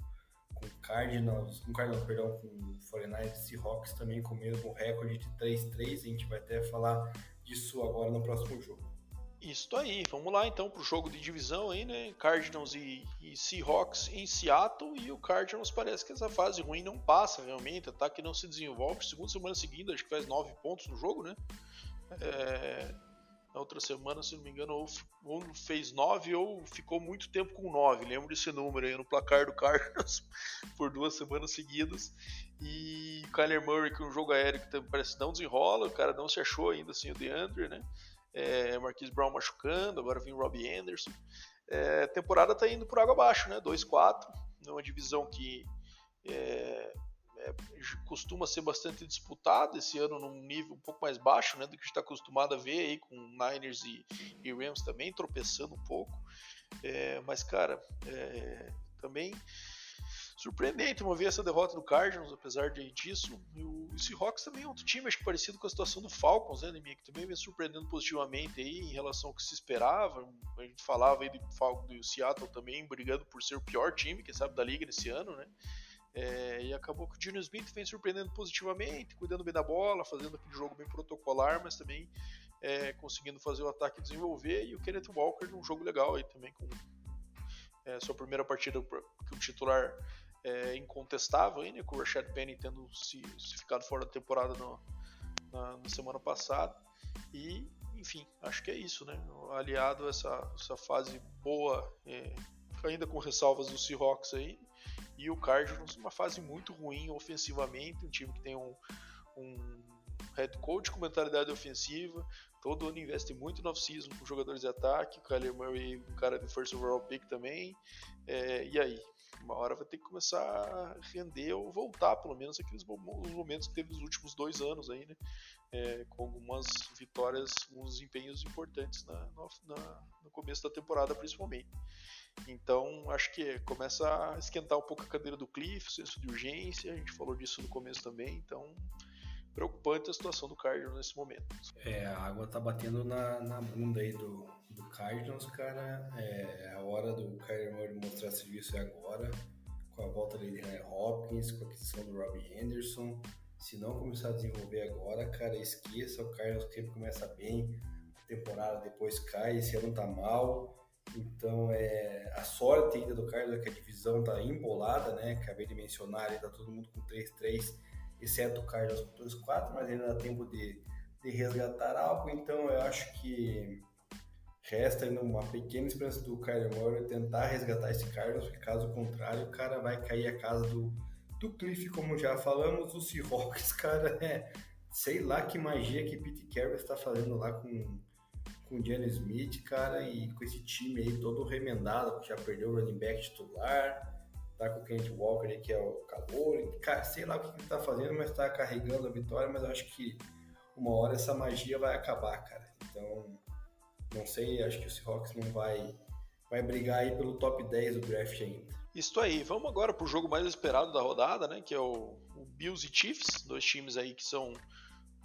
Cardinals, com Cardinals, perdão, com 49ers e Seahawks também com o mesmo recorde de 3-3. A gente vai até falar disso agora no próximo jogo. Isso aí, vamos lá então para o jogo de divisão aí, né? Cardinals e, e, Seahawks em Seattle e o Cardinals parece que essa fase ruim não passa realmente, ataque não se desenvolve. Segunda semana seguida, acho que faz 9 pontos no jogo, né? É, na outra semana, se não me engano, ou, ou fez 9 ou ficou muito tempo com 9. Lembro desse número aí no placar do Cardinals por duas semanas seguidas. E Kyler Murray, que é um jogo aéreo que parece não desenrola, o cara não se achou ainda assim, o DeAndre, né? é, Marquise Brown machucando, agora vem Robbie Anderson. É, temporada tá indo por água abaixo, né? 2-4, numa divisão que é, é, costuma ser bastante disputada esse ano num nível um pouco mais baixo, né? Do que a gente está acostumado a ver aí com Niners e, e Rams também tropeçando um pouco. É, mas, cara, é, também surpreendente uma vez essa derrota do Cardinals, apesar de. E o Seahawks também é outro time, acho que parecido com a situação do Falcons, né, que também vem surpreendendo positivamente aí em relação ao que se esperava. A gente falava aí do, do Seattle também brigando por ser o pior time, quem sabe, da liga nesse ano, né? É, e acabou que o Junior Smith vem surpreendendo positivamente, cuidando bem da bola, fazendo aquele jogo bem protocolar, mas também é, conseguindo fazer o ataque desenvolver. E o Kenneth Walker num jogo legal aí também, com é, sua primeira partida que o titular é, incontestável, aí, né, com o Rashad Penny tendo se, se ficado fora da temporada no, na, na, semana passada. E, enfim, acho que é isso, né? Aliado a essa, essa fase boa, é, ainda com ressalvas do Seahawks aí, e o Cardinals uma fase muito ruim ofensivamente, um time que tem um, um head coach com mentalidade ofensiva, todo ano investe muito no off-season com jogadores de ataque, o Kyler Murray, um cara de first overall pick também, é, e aí? Uma hora vai ter que começar a render ou voltar, pelo menos, aqueles momentos que teve nos últimos dois anos aí, né? É, com algumas vitórias, alguns desempenhos importantes na, na, no começo da temporada, principalmente. Então, acho que começa a esquentar um pouco a cadeira do Cliff, senso de urgência, a gente falou disso no começo também, então preocupante a situação do Cardinals nesse momento. É, a água tá batendo na, na bunda aí do, do Cardinals, cara. É a hora do Kyler mostrar serviço é agora, com a volta dele de Hopkins, com a aquisição do Robbie Anderson. Se não começar a desenvolver agora, cara, esqueça. O Cardinals sempre começa bem, a temporada depois cai, esse ano tá mal. Então, é, a sorte ainda do Cardinals é que a divisão tá embolada, né? Acabei de mencionar, ali tá todo mundo com 3-3 exceto o Carlos com 2-4, mas ainda dá tempo de, de resgatar algo, então eu acho que resta ainda uma pequena esperança do Kyler Murray tentar resgatar esse Carlos, porque caso contrário o cara vai cair a casa do, do Cliff, como já falamos, o Seahawks, cara, é sei lá que magia que Pete Carroll está fazendo lá com com o Gianni Smith, cara, e com esse time aí todo remendado, porque já perdeu o running back titular, tá com o Kent Walker aí, que é o calor, cara, sei lá o que ele tá fazendo, mas tá carregando a vitória, mas eu acho que uma hora essa magia vai acabar, cara. Então, não sei, acho que o Seahawks não vai, vai brigar aí pelo top 10 do draft ainda. Isso aí, vamos agora pro jogo mais esperado da rodada, né, que é o, o Bills e Chiefs, dois times aí que são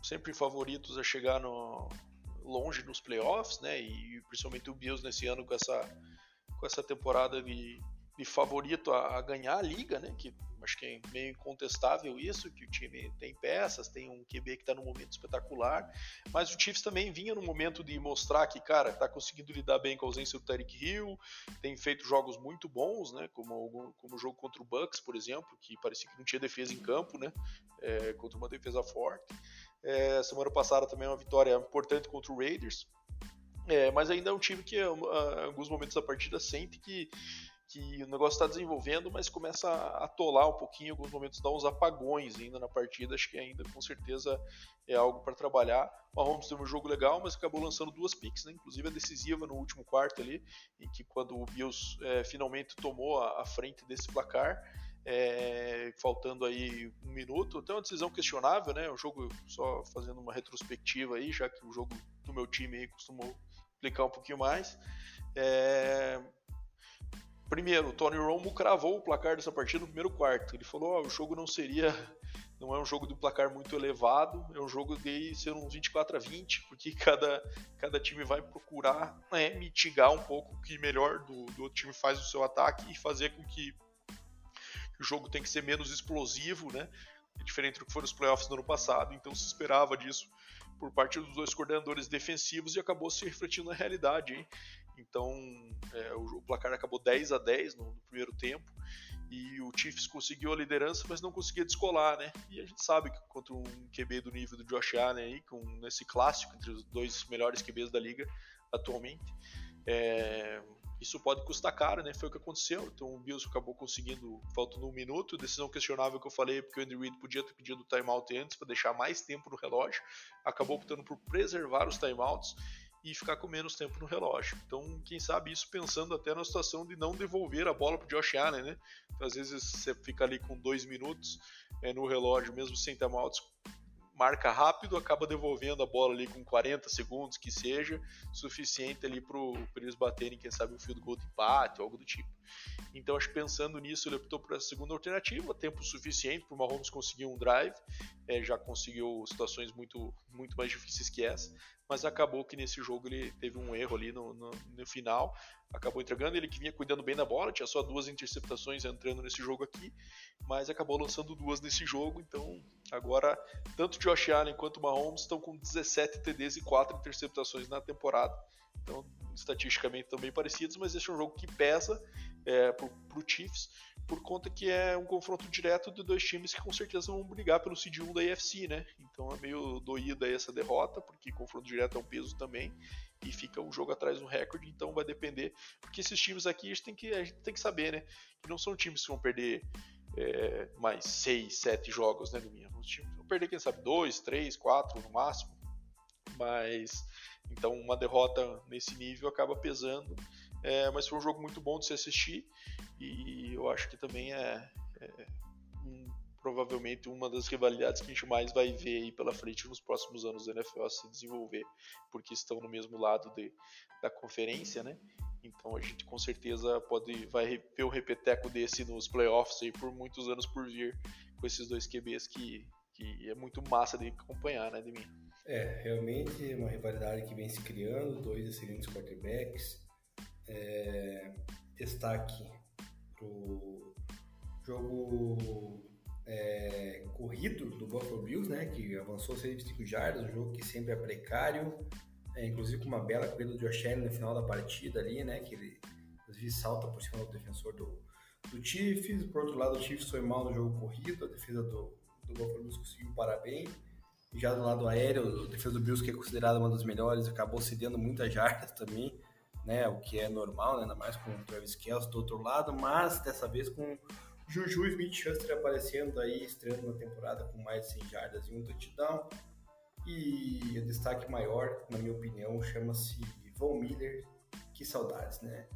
sempre favoritos a chegar no, longe nos playoffs, né, e principalmente o Bills nesse ano com essa, com essa temporada de de favorito a, a, ganhar a liga, né? Que acho que é meio incontestável isso, que o time tem peças, tem um QB que está num momento espetacular, mas o Chiefs também vinha no momento de mostrar que, cara, está conseguindo lidar bem com a ausência do Tarek Hill, tem feito jogos muito bons, né? Como, como o jogo contra o Bucks, por exemplo, que parecia que não tinha defesa em campo, né? É, contra uma defesa forte. É, semana passada também uma vitória importante contra o Raiders. É, mas ainda é um time que, em alguns momentos da partida, sente que que o negócio está desenvolvendo, mas começa a atolar um pouquinho, em alguns momentos dá uns apagões ainda na partida, acho que ainda com certeza é algo para trabalhar. O Mahomes teve um jogo legal, mas acabou lançando duas picks, né? inclusive a decisiva no último quarto ali, em que quando o Bills é, finalmente tomou a, a, frente desse placar, é, faltando aí um minuto, até uma decisão questionável, né? O jogo, só fazendo uma retrospectiva aí, já que o jogo do meu time aí costumou explicar um pouquinho mais. É, Primeiro, o Tony Romo cravou o placar dessa partida no primeiro quarto. Ele falou: oh, o jogo não seria. Não é um jogo de um placar muito elevado, é um jogo de ser uns 24 a 20, porque cada, cada time vai procurar né, mitigar um pouco o que melhor do, do outro time faz no seu ataque e fazer com que o jogo tem que ser menos explosivo, né? Diferente do que foram os playoffs do ano passado. Então se esperava disso por parte dos dois coordenadores defensivos e acabou se refletindo na realidade. Hein? Então é, o, o, placar acabou 10 a 10 no, no, primeiro tempo e o Chiefs conseguiu a liderança, mas não conseguia descolar, né? E a gente sabe que contra um QB do nível do Josh Allen aí, com nesse clássico entre os dois melhores QBs da liga atualmente, é, isso pode custar caro, né? Foi o que aconteceu. Então o Bills acabou conseguindo, faltando um minuto, decisão questionável que eu falei, porque o Andy Reid podia ter pedido o timeout antes para deixar mais tempo no relógio, acabou optando por preservar os timeouts e ficar com menos tempo no relógio. Então, quem sabe isso pensando até na situação de não devolver a bola para Josh Allen, né? Então, às vezes você fica ali com dois minutos é, no relógio, mesmo sem timeouts, marca rápido, acaba devolvendo a bola ali com 40 segundos, que seja suficiente ali para eles baterem, quem sabe, um field goal de empate, algo do tipo. Então, acho que pensando nisso, ele optou por essa segunda alternativa, tempo suficiente para o Mahomes conseguir um drive, é, já conseguiu situações muito, muito mais difíceis que essa, mas acabou que nesse jogo ele teve um erro ali no, no, no, final, acabou entregando, ele que vinha cuidando bem da bola, tinha só duas interceptações entrando nesse jogo aqui, mas acabou lançando duas nesse jogo, então agora tanto Josh Allen quanto Mahomes estão com 17 TDs e 4 interceptações na temporada, então estatisticamente também parecidos, mas esse é um jogo que pesa é, pro, pro Chiefs, por conta que é um confronto direto de dois times que com certeza vão brigar pelo seed 1 da AFC, né? Então é meio doída essa derrota, porque confronto direto é um peso também, e fica um jogo atrás do recorde, então vai depender, porque esses times aqui a gente tem que, a gente tem que saber, né? Que não são times que vão perder é, mais 6, 7 jogos, né, Domingo? Os times vão perder, quem sabe, 2, 3, 4 no máximo, mas então uma derrota nesse nível acaba pesando é, mas foi um jogo muito bom de se assistir e eu acho que também é, é um, provavelmente uma das rivalidades que a gente mais vai ver aí pela frente nos próximos anos da NFL se desenvolver, porque estão no mesmo lado de, da conferência, né? Então a gente com certeza pode vai ver um repeteco desse nos playoffs aí por muitos anos por vir com esses dois QBs que, que é muito massa de acompanhar, né, de mim. É, realmente uma rivalidade que vem se criando, dois excelentes quarterbacks, é, destaque pro jogo é, corrido do Buffalo Bills, né, que avançou 125 jardas, um jogo que sempre é precário, é, inclusive com uma bela corrida do Josh Allen no final da partida ali, né, que ele salta por cima do defensor do, do Chiefs, por outro lado o Chiefs foi mal no jogo corrido, a defesa do, do Buffalo Bills conseguiu parar bem, já do lado aéreo, a defesa do Bills, que é considerada uma das melhores, acabou cedendo muitas jardas também, né? O que é normal, né? ainda mais com o Travis Kelce do outro lado, mas dessa vez com Juju Smith-Schuster aparecendo aí, estreando na temporada com mais de 100 jardas e um touchdown. E o destaque maior, na minha opinião, chama-se Von Miller. Que saudades, né?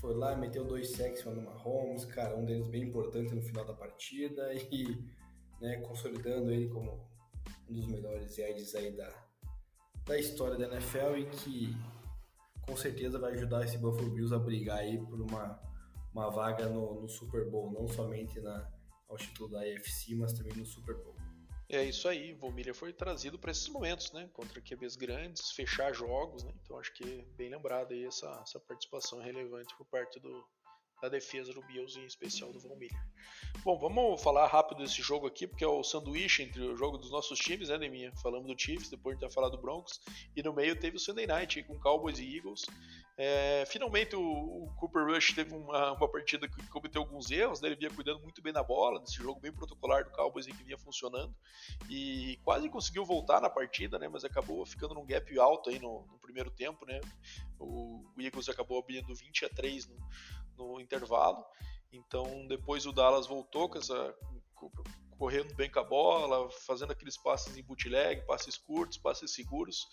Foi lá, meteu dois sacks no Mahomes, cara, um deles bem importante no final da partida e né, consolidando ele como um dos melhores edges aí da, da história da NFL e que com certeza vai ajudar esse Buffalo Bills a brigar aí por uma, uma vaga no, no Super Bowl, não somente na, ao título da AFC, mas também no Super Bowl. É isso aí, Von Miller foi trazido para esses momentos, né? Contra QBs grandes, fechar jogos, né? Então acho que é bem lembrado aí essa, essa participação relevante por parte do, da defesa do Bills, em especial do Von Miller. Bom, vamos falar rápido desse jogo aqui, porque é o sanduíche entre o jogo dos nossos times, né, Neminha? Falamos do Chiefs, depois de ter falado do Broncos, e no meio teve o Sunday Night com Cowboys e Eagles. É, finalmente o, o, Cooper Rush teve uma, uma partida que cometeu alguns erros, né? ele vinha cuidando muito bem da bola, nesse jogo bem protocolar do Cowboys que vinha funcionando, e quase conseguiu voltar na partida, né? Mas acabou ficando num gap alto aí no, no primeiro tempo, né? O, o Eagles acabou abrindo 20 a 3 no, no intervalo. Então depois o Dallas voltou com essa correndo bem com a bola, fazendo aqueles passes em bootleg, passes curtos, passes seguros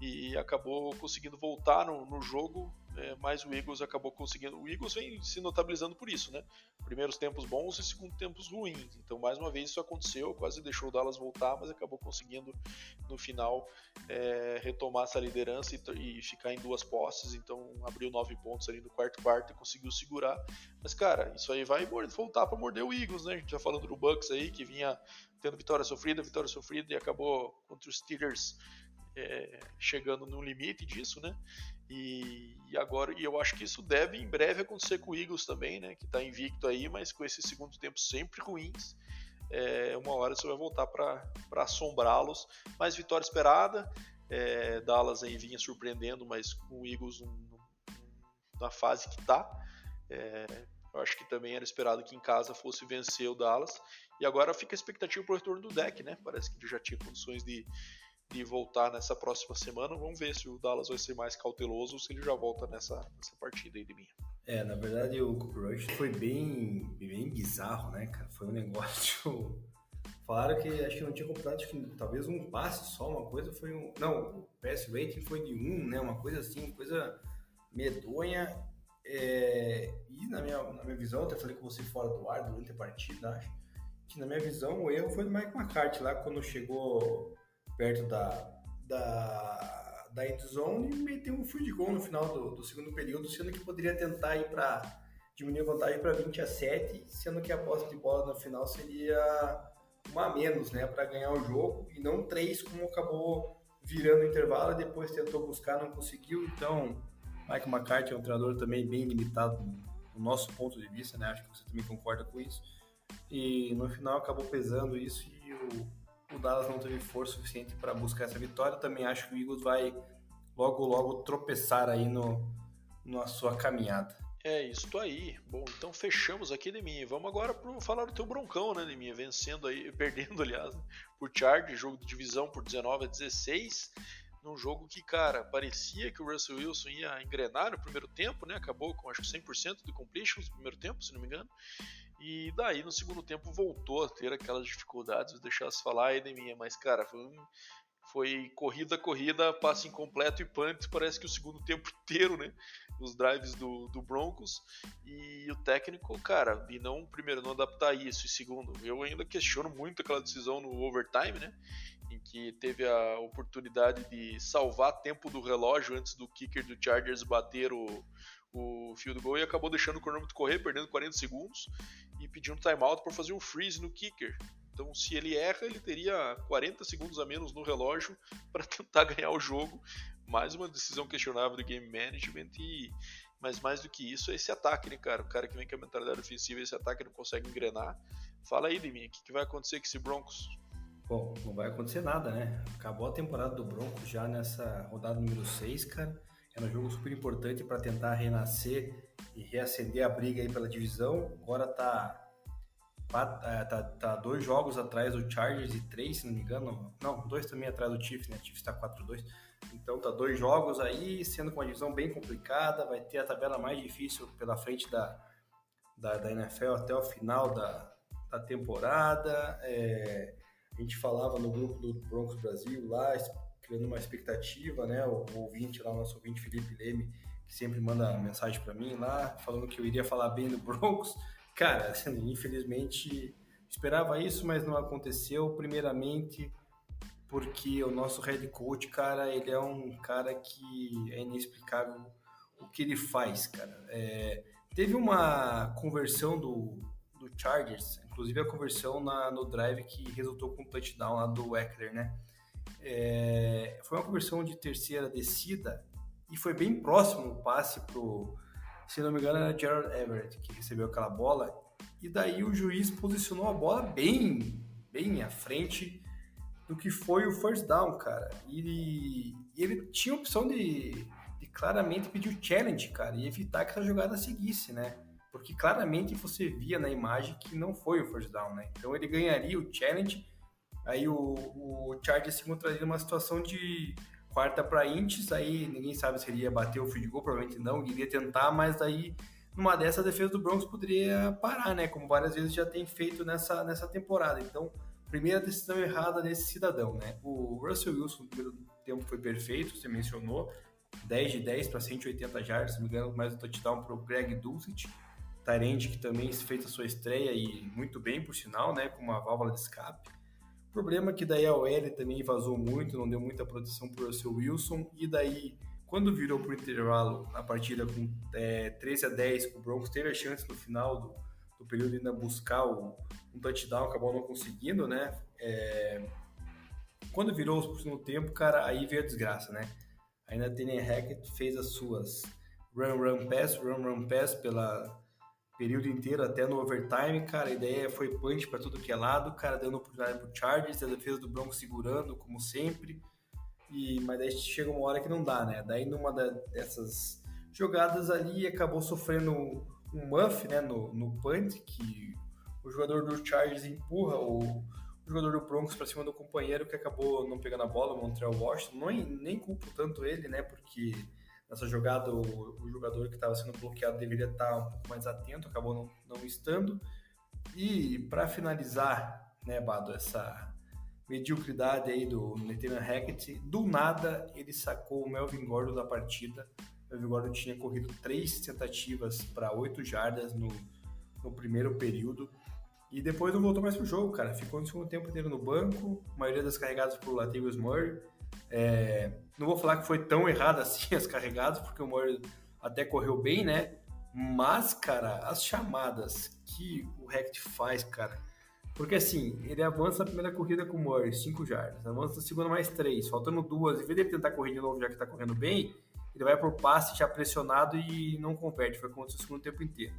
e acabou conseguindo voltar no, no jogo é, mas o Eagles acabou conseguindo. O Eagles vem se notabilizando por isso, né? Primeiros tempos bons e segundos tempos ruins. Então, mais uma vez, isso aconteceu, quase deixou o Dallas voltar, mas acabou conseguindo no final é, retomar essa liderança e, e, ficar em duas posses. Então, abriu nove pontos ali no quarto quarto e conseguiu segurar. Mas, cara, isso aí vai voltar para morder o Eagles, né? A gente já falando do Bucks aí, que vinha tendo vitória sofrida, vitória sofrida e acabou contra os Steelers é, chegando no limite disso, né? E, e, agora, e eu acho que isso deve em breve acontecer com o Eagles também, né? Que está invicto aí, mas com esses segundos tempos sempre ruins. É, uma hora você vai voltar para assombrá-los. Mas vitória esperada. É, Dallas aí vinha surpreendendo, mas com o Eagles na fase que está. É, eu acho que também era esperado que em casa fosse vencer o Dallas. E agora fica a expectativa para o retorno do deck, né? Parece que ele já tinha condições de, de voltar nessa próxima semana. Vamos ver se o Dallas vai ser mais cauteloso ou se ele já volta nessa, nessa partida aí de mim. É, na verdade o Cooper Rush foi bem, bem bizarro, né, cara? Foi um negócio Falaram que acho que não tinha completado, acho que talvez um passe só, uma coisa foi um. Não, o pass rating foi de um, né? Uma coisa assim, coisa medonha. É, e na minha, na minha visão, até falei com você fora do ar durante a partida, acho que na minha visão o erro foi do Mike McCarthy lá quando chegou perto da, da, da endzone e meteu um field goal no final do, do segundo período, sendo que poderia tentar ir para diminuir a vantagem para 20 a 7, sendo que a posse de bola no final seria uma a menos, né, para ganhar o jogo e não três como acabou virando o intervalo depois tentou buscar, não conseguiu. Então, Mike McCarthy é um treinador também bem limitado no nosso ponto de vista, né? Acho que você também concorda com isso. E no final acabou pesando isso e o, o Dallas não teve força suficiente para buscar essa vitória. Também acho que o Eagles vai logo logo tropeçar aí no na sua caminhada. É isso aí. Bom, então fechamos aqui, Deminha. Vamos agora pro falar do teu broncão, né, Deminha? Vencendo aí, perdendo, aliás, né, por Chargers, jogo de divisão por 19 a 16. Num jogo que, cara, parecia que o Russell Wilson ia engrenar no primeiro tempo, né? Acabou com acho que 100% de completion no primeiro tempo, se não me engano. E daí no segundo tempo voltou a ter aquelas dificuldades, vou deixar se falar aí, Deminha. Mas, cara, foi um foi corrida, corrida, passe incompleto e punt, parece que o segundo tempo inteiro, né? Os drives do, do Broncos. E o técnico, cara, e não, primeiro, não adaptar isso, e segundo, eu ainda questiono muito aquela decisão no overtime, né? Em que teve a oportunidade de salvar tempo do relógio antes do kicker do Chargers bater o, o field goal e acabou deixando o cronômetro correr, perdendo 40 segundos e pedindo um timeout para fazer um freeze no kicker. Então, se ele erra, ele teria 40 segundos a menos no relógio para tentar ganhar o jogo. Mais uma decisão questionável do game management e mas mais do que isso é esse ataque, né, cara? O cara que vem com a mentalidade ofensiva, esse ataque não consegue engrenar. Fala aí mim, o que, que vai acontecer com esse Broncos? Bom, não vai acontecer nada, né? Acabou a temporada do Broncos já nessa rodada número 6, cara. Era um jogo super importante para tentar renascer e reacender a briga aí pela divisão. Agora tá é, tá, tá dois jogos atrás do Chargers e três, se não me engano. Não, dois também atrás do Chiefs, né? O Chiefs tá 4-2. Então tá dois jogos aí, sendo com uma divisão bem complicada. Vai ter a tabela mais difícil pela frente da, da, da NFL até o final da, da temporada. É, a gente falava no grupo do Broncos Brasil lá, criando uma expectativa, né? O, o ouvinte lá, o nosso ouvinte Felipe Leme, que sempre manda mensagem para mim lá, falando que eu iria falar bem do Broncos. Cara, infelizmente esperava isso, mas não aconteceu. Primeiramente, porque o nosso head coach, cara, ele é um cara que é inexplicável o que ele faz, cara. É, teve uma conversão do, do Chargers, inclusive a conversão na, no drive que resultou com o touchdown lá do Eckler, né? É, foi uma conversão de terceira descida e foi bem próximo o passe pro se não me engano, era Gerald Everett que recebeu aquela bola. E daí o juiz posicionou a bola bem, bem à frente do que foi o first down, cara. E ele, ele tinha a opção de, de claramente pedir o challenge, cara, e evitar que essa jogada seguisse, né? Porque claramente você via na imagem que não foi o first down, né? Então ele ganharia o challenge, aí o, o Chargers se encontraria numa situação de quarta para Intes, aí ninguém sabe se ele ia bater o field goal, provavelmente não, iria tentar, mas aí numa dessa a defesa do Broncos poderia parar, né? Como várias vezes já tem feito nessa, nessa temporada. Então, primeira decisão errada desse cidadão, né? O Russell Wilson no primeiro tempo foi perfeito, você mencionou, 10 de 10 para 180 jardas, se me engano, mais um touchdown para o Greg Dulcich, Tyrande que também fez a sua estreia e muito bem, por sinal, né? Com uma válvula de escape. O problema é que daí a OL também vazou muito, não deu muita proteção para o seu Wilson, e daí, quando virou para o intervalo a partida com é, 13 a 10, o Broncos teve a chance no final do, do período ainda buscar o, um touchdown, acabou não conseguindo, né? É, quando virou o segundo tempo, cara, aí veio a desgraça, né? Ainda Tenen Hackett fez as suas run, run, pass, run, run, pass pela período inteiro até no overtime, cara. A ideia foi punch para tudo que é lado, cara, dando oportunidade pro Chargers, a defesa do Broncos segurando, como sempre. E, mas daí chega uma hora que não dá, né? Daí numa dessas jogadas ali acabou sofrendo um, um muff, né, no, no punt, que o jogador do Chargers empurra o, o jogador do Broncos para cima do companheiro que acabou não pegando a bola, o Montreal Washington. Não, nem culpo tanto ele, né, porque nessa jogada o, o jogador que estava sendo bloqueado deveria estar um pouco mais atento, acabou não, não estando. E para finalizar né, Bado, essa mediocridade aí do Nathaniel Hackett. Do nada, ele sacou o Melvin Gordon da partida. O Melvin Gordon tinha corrido três tentativas para oito jardas no, no primeiro período. E depois não voltou mais pro jogo, cara. Ficou no segundo tempo inteiro no banco, a maioria das carregadas pro Latavius Murray. É, não vou falar que foi tão errado assim as carregadas, porque o Murray até correu bem, né? Mas, cara, as chamadas que o Hackett faz, cara, porque assim, ele avança na primeira corrida com o Murray, 5 jardas, avança na segunda mais 3, faltando duas, em vez de ele tentar correr de novo já que tá correndo bem, ele vai por passe já pressionado e não converte, foi como o segundo tempo inteiro.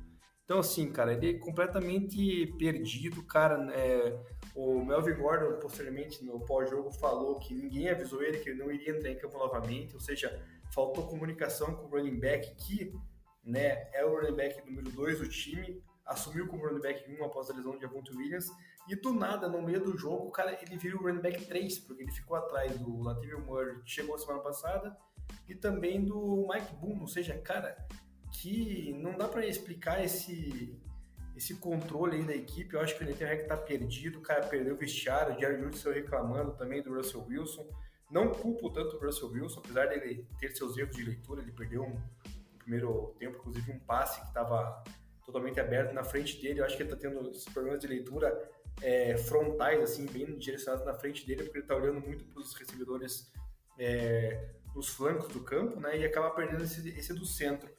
Então assim, cara, ele é completamente perdido, cara, é, o Melvin Gordon, posteriormente, no pós-jogo, falou que ninguém avisou ele que ele não iria entrar em campo novamente, ou seja, faltou comunicação com o running back, que né, é o running back número 2 do time, assumiu como running back 1 após a lesão de Avonte Williams, e do nada, no meio do jogo, o cara ele viu o running back 3, porque ele ficou atrás do Latavius Murray, que chegou semana passada, e também do Mike Boone. Ou seja, cara, que não dá para explicar esse esse controle aí da equipe. Eu acho que o Netanyahu tá perdido, o cara perdeu o vestiário, o Jerry saiu reclamando também do Russell Wilson. Não culpo tanto o Russell Wilson, apesar dele ter seus erros de leitura, ele perdeu um, no primeiro tempo, inclusive um passe que estava totalmente aberto na frente dele. Eu acho que ele está tendo esses problemas de leitura é, frontais, assim, bem direcionados na frente dele, porque ele está olhando muito para os recebedores é, nos flancos do campo, né? E acaba perdendo esse, esse do centro.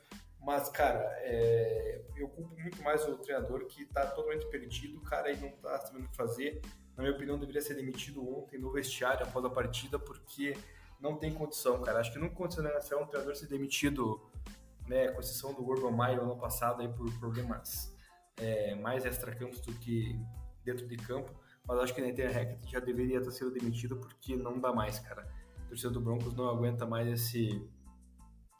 Mas, cara, é, eu culpo muito mais o treinador que está totalmente perdido, cara, e não está sabendo o que fazer. Na minha opinião, deveria ser demitido ontem no vestiário após a partida, porque não tem condição, cara. Acho que nunca aconteceu na NFL um treinador ser demitido, né, com exceção do Urban Meyer ano passado aí por problemas é, mais extra-campos do que dentro de campo, mas acho que na Nathan Hackett já deveria estar sendo demitido porque não dá mais, cara. O torcedor do Broncos não aguenta mais esse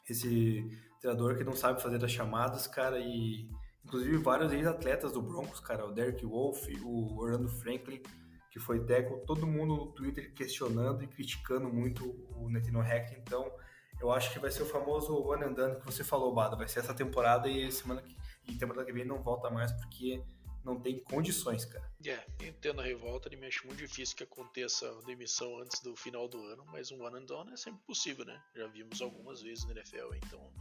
esse treinador que não sabe fazer as chamadas, cara, e inclusive vários ex-atletas do Broncos, cara, o Derek Wolf, o Orlando Franklin, que foi tackle, todo mundo no Twitter questionando e criticando muito o Nathaniel Hackett, então eu acho que vai ser o famoso one and done que você falou, Bada, vai ser essa temporada e semana que, e temporada que vem não volta mais porque não tem condições, cara. É, entendo a revolta, me acho muito difícil que aconteça a demissão antes do final do ano, mas um one and done é sempre possível, né? Já vimos algumas vezes na NFL, então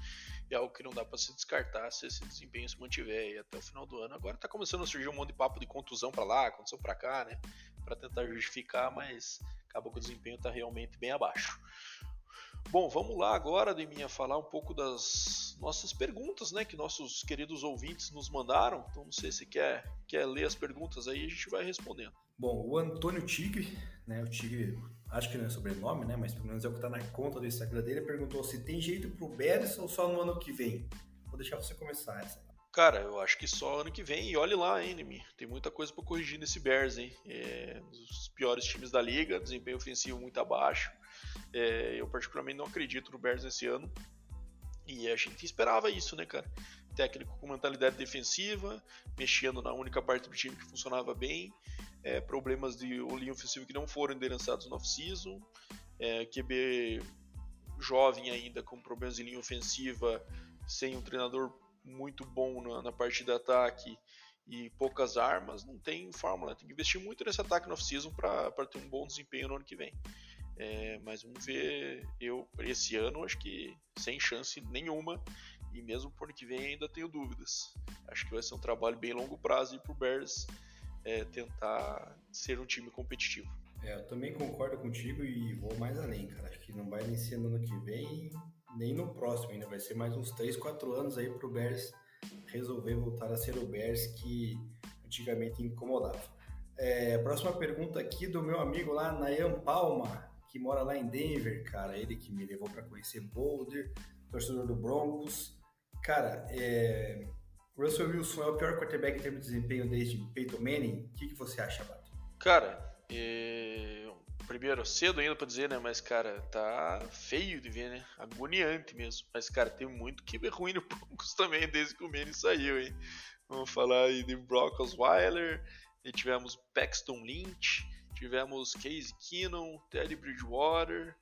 é algo que não dá para se descartar se esse desempenho se mantiver até o final do ano. Agora tá começando a surgir um monte de papo de contusão para lá, contusão para cá, né? Para tentar justificar, mas acaba que o desempenho tá realmente bem abaixo. Bom, vamos lá agora, Deminha, falar um pouco das nossas perguntas, né, que nossos queridos ouvintes nos mandaram. Então, não sei se quer, quer ler as perguntas aí, a gente vai respondendo. Bom, o Antônio Tigre, né, o Tigre, acho que não é sobrenome, né, mas pelo menos é o que está na conta do Instagram dele, perguntou se tem jeito pro Beres ou só no ano que vem. Vou deixar você começar essa. Cara, eu acho que só ano que vem. E olhe lá, hein, Nemi. Tem muita coisa para corrigir nesse Bears, hein? É, os piores times da liga, desempenho ofensivo muito abaixo. É, eu particularmente não acredito no Bears esse ano. E a gente esperava isso, né, cara? Técnico com mentalidade defensiva, mexendo na única parte do time que funcionava bem, é, problemas de linha ofensiva que não foram endereçados no off-season, é, QB jovem ainda com problemas de linha ofensiva, sem um treinador muito bom na, na parte de ataque e poucas armas, não tem fórmula. Tem que investir muito nesse ataque no off-season para ter um bom desempenho no ano que vem. É, mas vamos ver, eu esse ano acho que sem chance nenhuma e mesmo por ano que vem ainda tenho dúvidas. Acho que vai ser um trabalho bem longo prazo para o Bears é, tentar ser um time competitivo. É, eu também concordo contigo e vou mais além, cara. Acho que não vai nem ser no ano que vem, nem no próximo ainda. Vai ser mais uns 3, 4 anos aí para o Bears resolver voltar a ser o Bears que antigamente incomodava. É, próxima pergunta aqui do meu amigo lá, Nayan Palma que mora lá em Denver, cara, ele que me levou para conhecer Boulder, torcedor do Broncos. Cara, é... Russell Wilson é o pior quarterback em termos de desempenho desde Peyton Manning. O que, que você acha, Bato? Cara, é... primeiro, cedo ainda pra dizer, né? Mas, cara, tá feio de ver, né? Agoniante mesmo. Mas, cara, tem muito que ver ruim no Broncos também desde que o Manning saiu, hein? Vamos falar aí de Brock Osweiler, e tivemos Paxton Lynch, Tivemos Case Keenum, Teddy Bridgewater.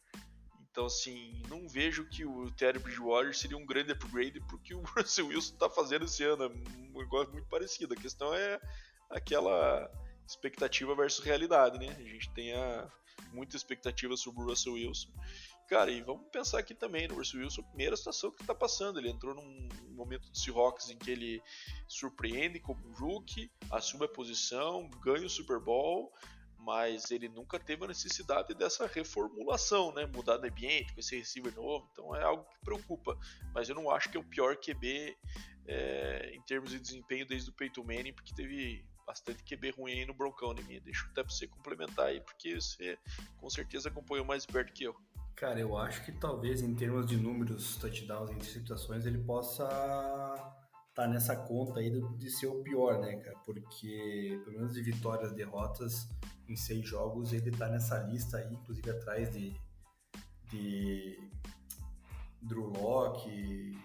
Então, assim, não vejo que o Teddy Bridgewater seria um grande upgrade porque o Russell Wilson está fazendo esse ano. É um negócio muito parecido. A questão é aquela expectativa versus realidade, né? A gente tem a, muita expectativa sobre o Russell Wilson. Cara, e vamos pensar aqui também no Russell Wilson, a primeira situação que está passando. Ele entrou num momento do Seahawks em que ele surpreende como rookie, assume a posição, ganha o Super Bowl, mas ele nunca teve a necessidade dessa reformulação, né? Mudar de ambiente com esse receiver novo, então é algo que preocupa. Mas eu não acho que é o pior QB é, em termos de desempenho desde o Peyton Manning, porque teve bastante QB ruim aí no Broncão, né? Minha. Deixa até pra você complementar aí, porque você com certeza acompanhou mais perto que eu. Cara, eu acho que talvez em termos de números, touchdowns e interceptações, ele possa estar tá nessa conta aí de ser o pior, né, cara? Porque, pelo menos de vitórias derrotas, em seis jogos, ele tá nessa lista aí, inclusive atrás de, de Drew Locke,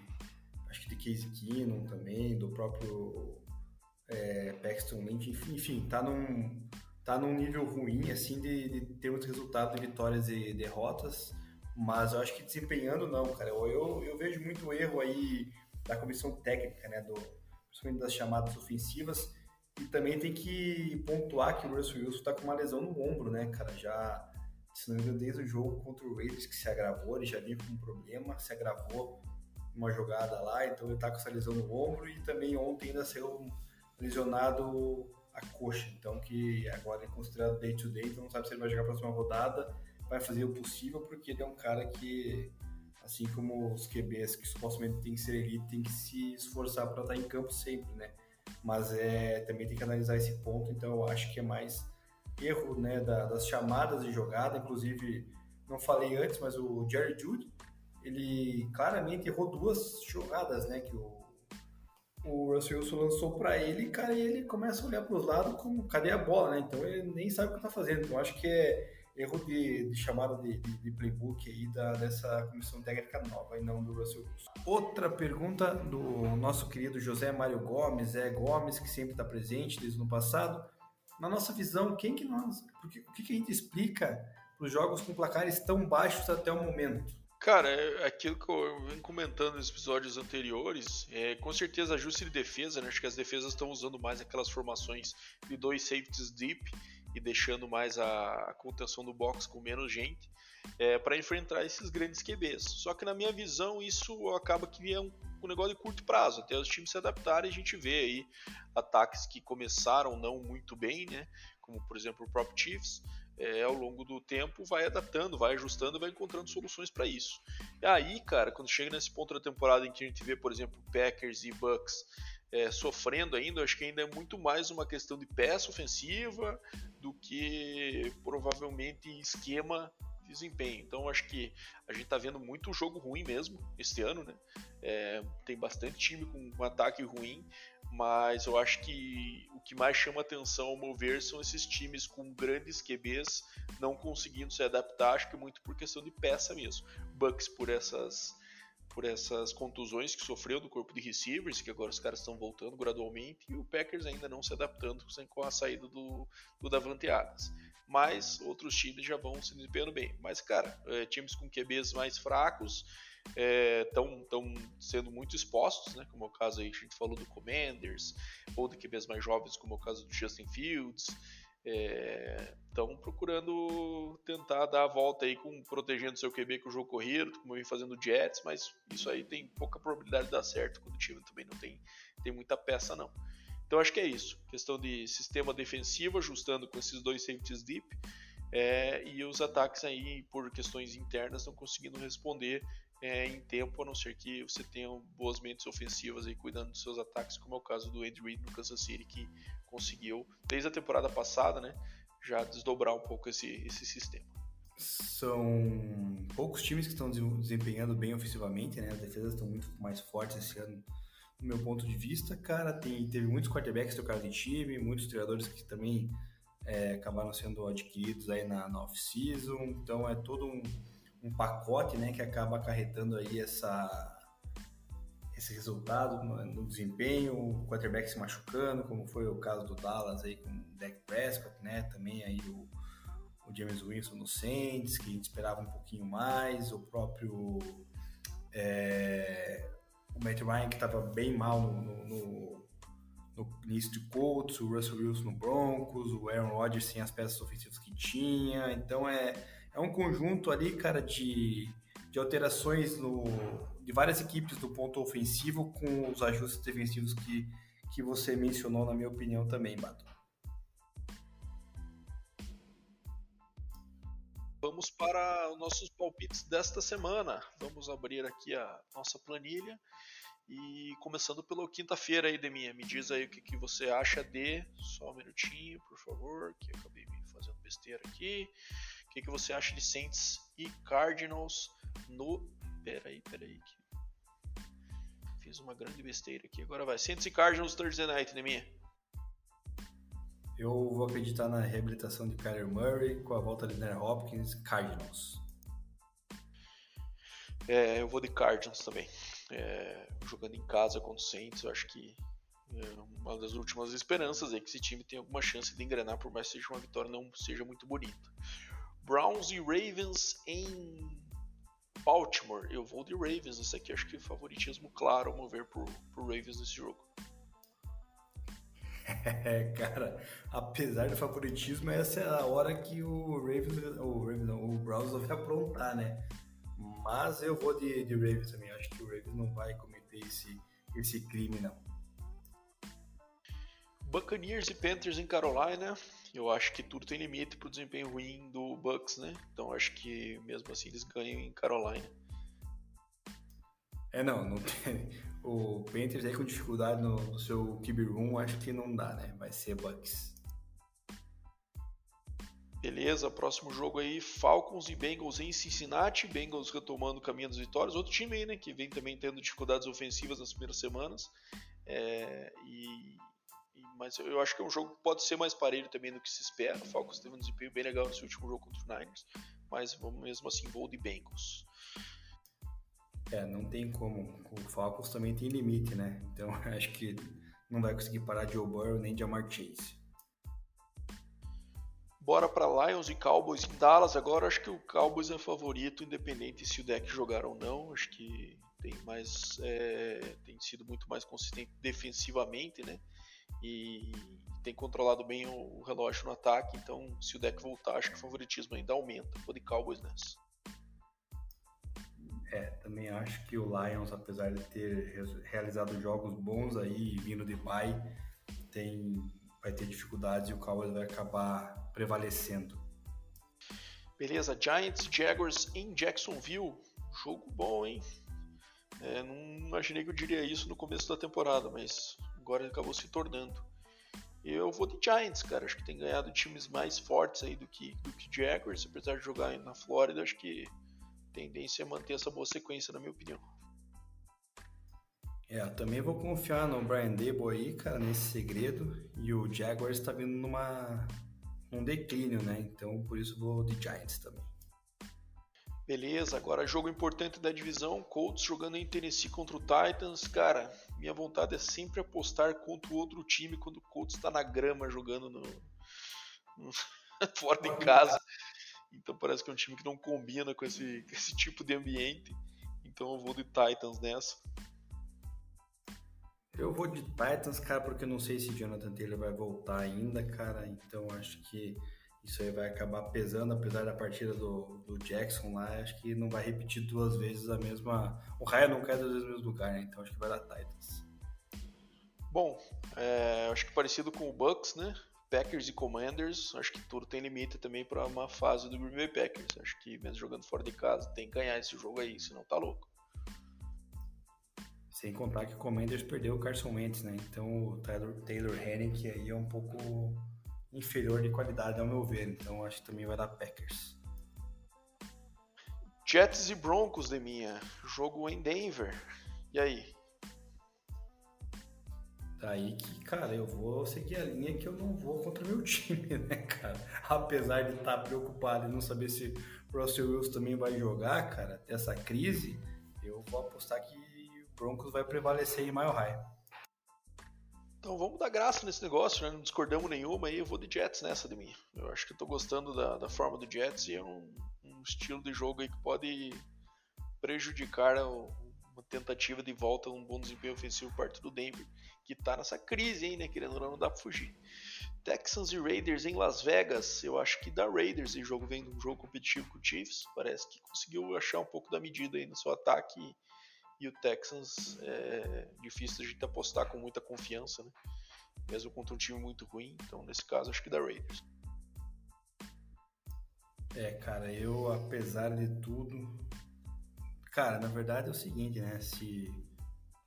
acho que de Casey Keenum também, do próprio é, Paxton Lynch, enfim, enfim, tá num, tá num nível ruim, assim, de, de termos de resultado de vitórias e derrotas, mas eu acho que desempenhando não, cara, eu, eu, eu vejo muito erro aí da comissão técnica, né, do, principalmente das chamadas ofensivas, e também tem que pontuar que o Russell Wilson tá com uma lesão no ombro, né, cara? Já, se não me engano, desde o jogo contra o Raiders que se agravou, ele já vinha com um problema, se agravou uma jogada lá, então ele tá com essa lesão no ombro e também ontem ainda saiu lesionado a coxa, então que agora é considerado day to day, então não sabe se ele vai jogar a próxima rodada, vai fazer o possível porque ele é um cara que assim como os QBs que supostamente tem que ser elite, tem que se esforçar para estar em campo sempre, né? Mas é, também tem que analisar esse ponto, então eu acho que é mais erro né, da, das chamadas de jogada, inclusive não falei antes, mas o Jerry Judy, ele claramente errou duas jogadas, né, que o, o Russell Wilson lançou para ele, cara, e ele começa a olhar para os lados como, cadê a bola, né, então ele nem sabe o que está fazendo, então acho que é erro de, de chamada de, de, de, playbook aí da, dessa comissão técnica nova e não do Russell Wilson. Outra pergunta do nosso querido José Mário Gomes, é Gomes, que sempre está presente desde o passado. Na nossa visão, quem que nós, o que, que a gente explica para os jogos com placares tão baixos até o momento? Cara, é aquilo que eu venho comentando nos episódios anteriores, é, com certeza ajuste de defesa, né? Acho que as defesas estão usando mais aquelas formações de dois safeties deep e deixando mais a, contenção do box com menos gente é, para enfrentar esses grandes QBs. Só que na minha visão isso acaba que é um, um, negócio de curto prazo, até os times se adaptarem a gente vê aí ataques que começaram não muito bem, né? Como por exemplo o próprio Chiefs, é, ao longo do tempo vai adaptando, vai ajustando, vai encontrando soluções para isso. E aí, cara, quando chega nesse ponto da temporada em que a gente vê, por exemplo, Packers e Bucks é, sofrendo ainda, acho que ainda é muito mais uma questão de peça ofensiva do que provavelmente esquema de desempenho. Então acho que a gente está vendo muito jogo ruim mesmo este ano, né? É, tem bastante time com um ataque ruim, mas eu acho que o que mais chama atenção ao meu ver são esses times com grandes QBs não conseguindo se adaptar, acho que muito por questão de peça mesmo. Bucks por essas por essas contusões que sofreu do corpo de receivers, que agora os caras estão voltando gradualmente, e o Packers ainda não se adaptando com a saída do, do Davante Adams. Mas outros times já vão se desempenhando bem. Mas, cara, é, times com QBs mais fracos estão é, sendo muito expostos, né? Como é o caso aí a gente falou do Commanders, ou de QBs mais jovens, como é o caso do Justin Fields estão é, procurando tentar dar a volta aí com protegendo seu QB com o jogo corrido, como vem fazendo o Jets, mas isso aí tem pouca probabilidade de dar certo quando o time também não tem, tem muita peça não. Então acho que é isso, questão de sistema defensivo ajustando com esses dois safeties deep é, e os ataques aí por questões internas não conseguindo responder é, em tempo, a não ser que você tenha boas mentes ofensivas aí cuidando dos seus ataques, como é o caso do Andy Reid no Kansas City, que conseguiu, desde a temporada passada, né, já desdobrar um pouco esse, esse sistema. São poucos times que estão desempenhando bem ofensivamente, né? As defesas estão muito mais fortes esse ano, no meu ponto de vista. Cara, tem, teve muitos quarterbacks trocados de time, muitos treinadores que também é, acabaram sendo adquiridos aí na, na off-season. Então é todo um, um pacote, né, que acaba acarretando aí essa esse resultado no, no, desempenho, o quarterback se machucando, como foi o caso do Dallas aí com o Dak Prescott, né? Também aí o, o James Winston no Saints, que a gente esperava um pouquinho mais, o próprio é, o Matt Ryan que estava bem mal no, no, no início de Colts, o Russell Wilson no Broncos, o Aaron Rodgers sem as peças ofensivas que tinha. Então é, é um conjunto ali, cara, de, de alterações no, de várias equipes do ponto ofensivo com os ajustes defensivos que, que você mencionou, na minha opinião, também, Bato. Vamos para os nossos palpites desta semana. Vamos abrir aqui a nossa planilha e começando pela quinta-feira aí, Deminha, me diz aí o que, que você acha de. Só um minutinho, por favor, que acabei me fazendo besteira aqui. O que, que você acha de Saints e Cardinals no. Peraí, peraí. Fiz uma grande besteira aqui. Agora vai. Saints e Cardinals Thursday Night, Deminha. Eu vou acreditar na reabilitação de Kyler Murray com a volta de Darren Hopkins, Cardinals. É, eu vou de Cardinals também é, jogando em casa contra o Saints, eu acho que é uma das últimas esperanças é que esse time tem alguma chance de engrenar, por mais que seja uma vitória não seja muito bonita. Browns e Ravens em Baltimore. Eu vou de Ravens esse aqui, acho que favoritismo claro ao mover por, por Ravens nesse jogo. É, cara, apesar do favoritismo, essa é a hora que o Ravens, o, Ravens, não, o Browns vai aprontar, né? Mas eu vou de, de Ravens também. Acho que o Ravens não vai cometer esse, esse crime, não. Buccaneers e Panthers em Carolina. Eu acho que tudo tem limite para o desempenho ruim do Bucks, né? Então acho que mesmo assim eles ganham em Carolina. É, não, não tem. O Panthers aí com dificuldade no, no seu QB room, acho que não dá, né? Vai ser Bucks. Beleza, próximo jogo aí, Falcons e Bengals em Cincinnati, Bengals retomando o caminho das vitórias, outro time aí, né, que vem também tendo dificuldades ofensivas nas primeiras semanas, é, e, mas eu acho que é um jogo que pode ser mais parelho também do que se espera, o Falcons teve um desempenho bem legal nesse último jogo contra o Niners, mas vamos mesmo assim, vou de Bengals. É, não tem como, o Falcons também tem limite, né, então acho que não vai conseguir parar Joe Burrow nem de Amar Chase. Bora para Lions e Cowboys em Dallas. Agora acho que o Cowboys é favorito, independente se o deck jogar ou não. Acho que tem mais é, tem sido muito mais consistente defensivamente, né? E tem controlado bem o relógio no ataque. Então, se o deck voltar, acho que o favoritismo ainda aumenta. Vou de Cowboys nessa. É, também acho que o Lions, apesar de ter realizado jogos bons aí, vindo de bye, tem vai ter dificuldades e o Cowboys vai acabar prevalecendo. Beleza, Giants Jaguars em Jacksonville. Jogo bom, hein? É, não imaginei que eu diria isso no começo da temporada, mas agora acabou se tornando. Eu vou de Giants, cara. Acho que tem ganhado times mais fortes aí do que, do que Jaguars, apesar de jogar na Flórida. Acho que a tendência é manter essa boa sequência, na minha opinião. É, eu também vou confiar no Brian Debo aí, cara, nesse segredo. E o Jaguars está vindo numa um declínio, né? Então por isso vou de Giants também. Beleza, agora jogo importante da divisão, Colts jogando em Tennessee contra o Titans. Cara, minha vontade é sempre apostar contra o outro time quando o Colts está na grama jogando no, no fora de casa. Então parece que é um time que não combina com esse, com esse tipo de ambiente. Então eu vou de Titans nessa. Eu vou de Titans, cara, porque eu não sei se Jonathan Taylor vai voltar ainda, cara. Então acho que isso aí vai acabar pesando, apesar da partida do, do Jackson lá. Acho que não vai repetir duas vezes a mesma. O Raia não cai duas vezes no mesmo lugar, né? Então acho que vai dar Titans. Bom, é, acho que parecido com o Bucks, né? Packers e Commanders, acho que tudo tem limite também para uma fase do Green Bay Packers. Acho que mesmo jogando fora de casa, tem que ganhar esse jogo aí, senão tá louco. Sem contar que o Commanders perdeu o Carson Wentz, né? Então o Taylor, Taylor Henning aí é um pouco inferior de qualidade ao meu ver. Então acho que também vai dar Packers. Jets e Broncos de minha. Jogo em Denver. E aí? Daí que, cara, eu vou seguir a linha que eu não vou contra o meu time, né, cara? Apesar de estar preocupado e não saber se o Russell Wilson também vai jogar, cara, essa crise, eu vou apostar que Broncos vai prevalecer em Mile High. Então vamos dar graça nesse negócio, né? não discordamos nenhuma aí, eu vou de Jets nessa de mim. Eu acho que estou gostando da, da forma do Jets e é um, um, estilo de jogo aí que pode prejudicar o uma tentativa de volta um bom desempenho ofensivo parte do Denver, que está nessa crise aí, né? Querendo ou não, não dá para fugir. Texans e Raiders em Las Vegas, eu acho que dá Raiders, o jogo vem de um jogo competitivo com o Chiefs, parece que conseguiu achar um pouco da medida aí no seu ataque, e o Texans é difícil a gente apostar com muita confiança, né? Mesmo contra um time muito ruim, então nesse caso acho que dá Raiders. É, cara, eu apesar de tudo, cara, na verdade é o seguinte, né? Se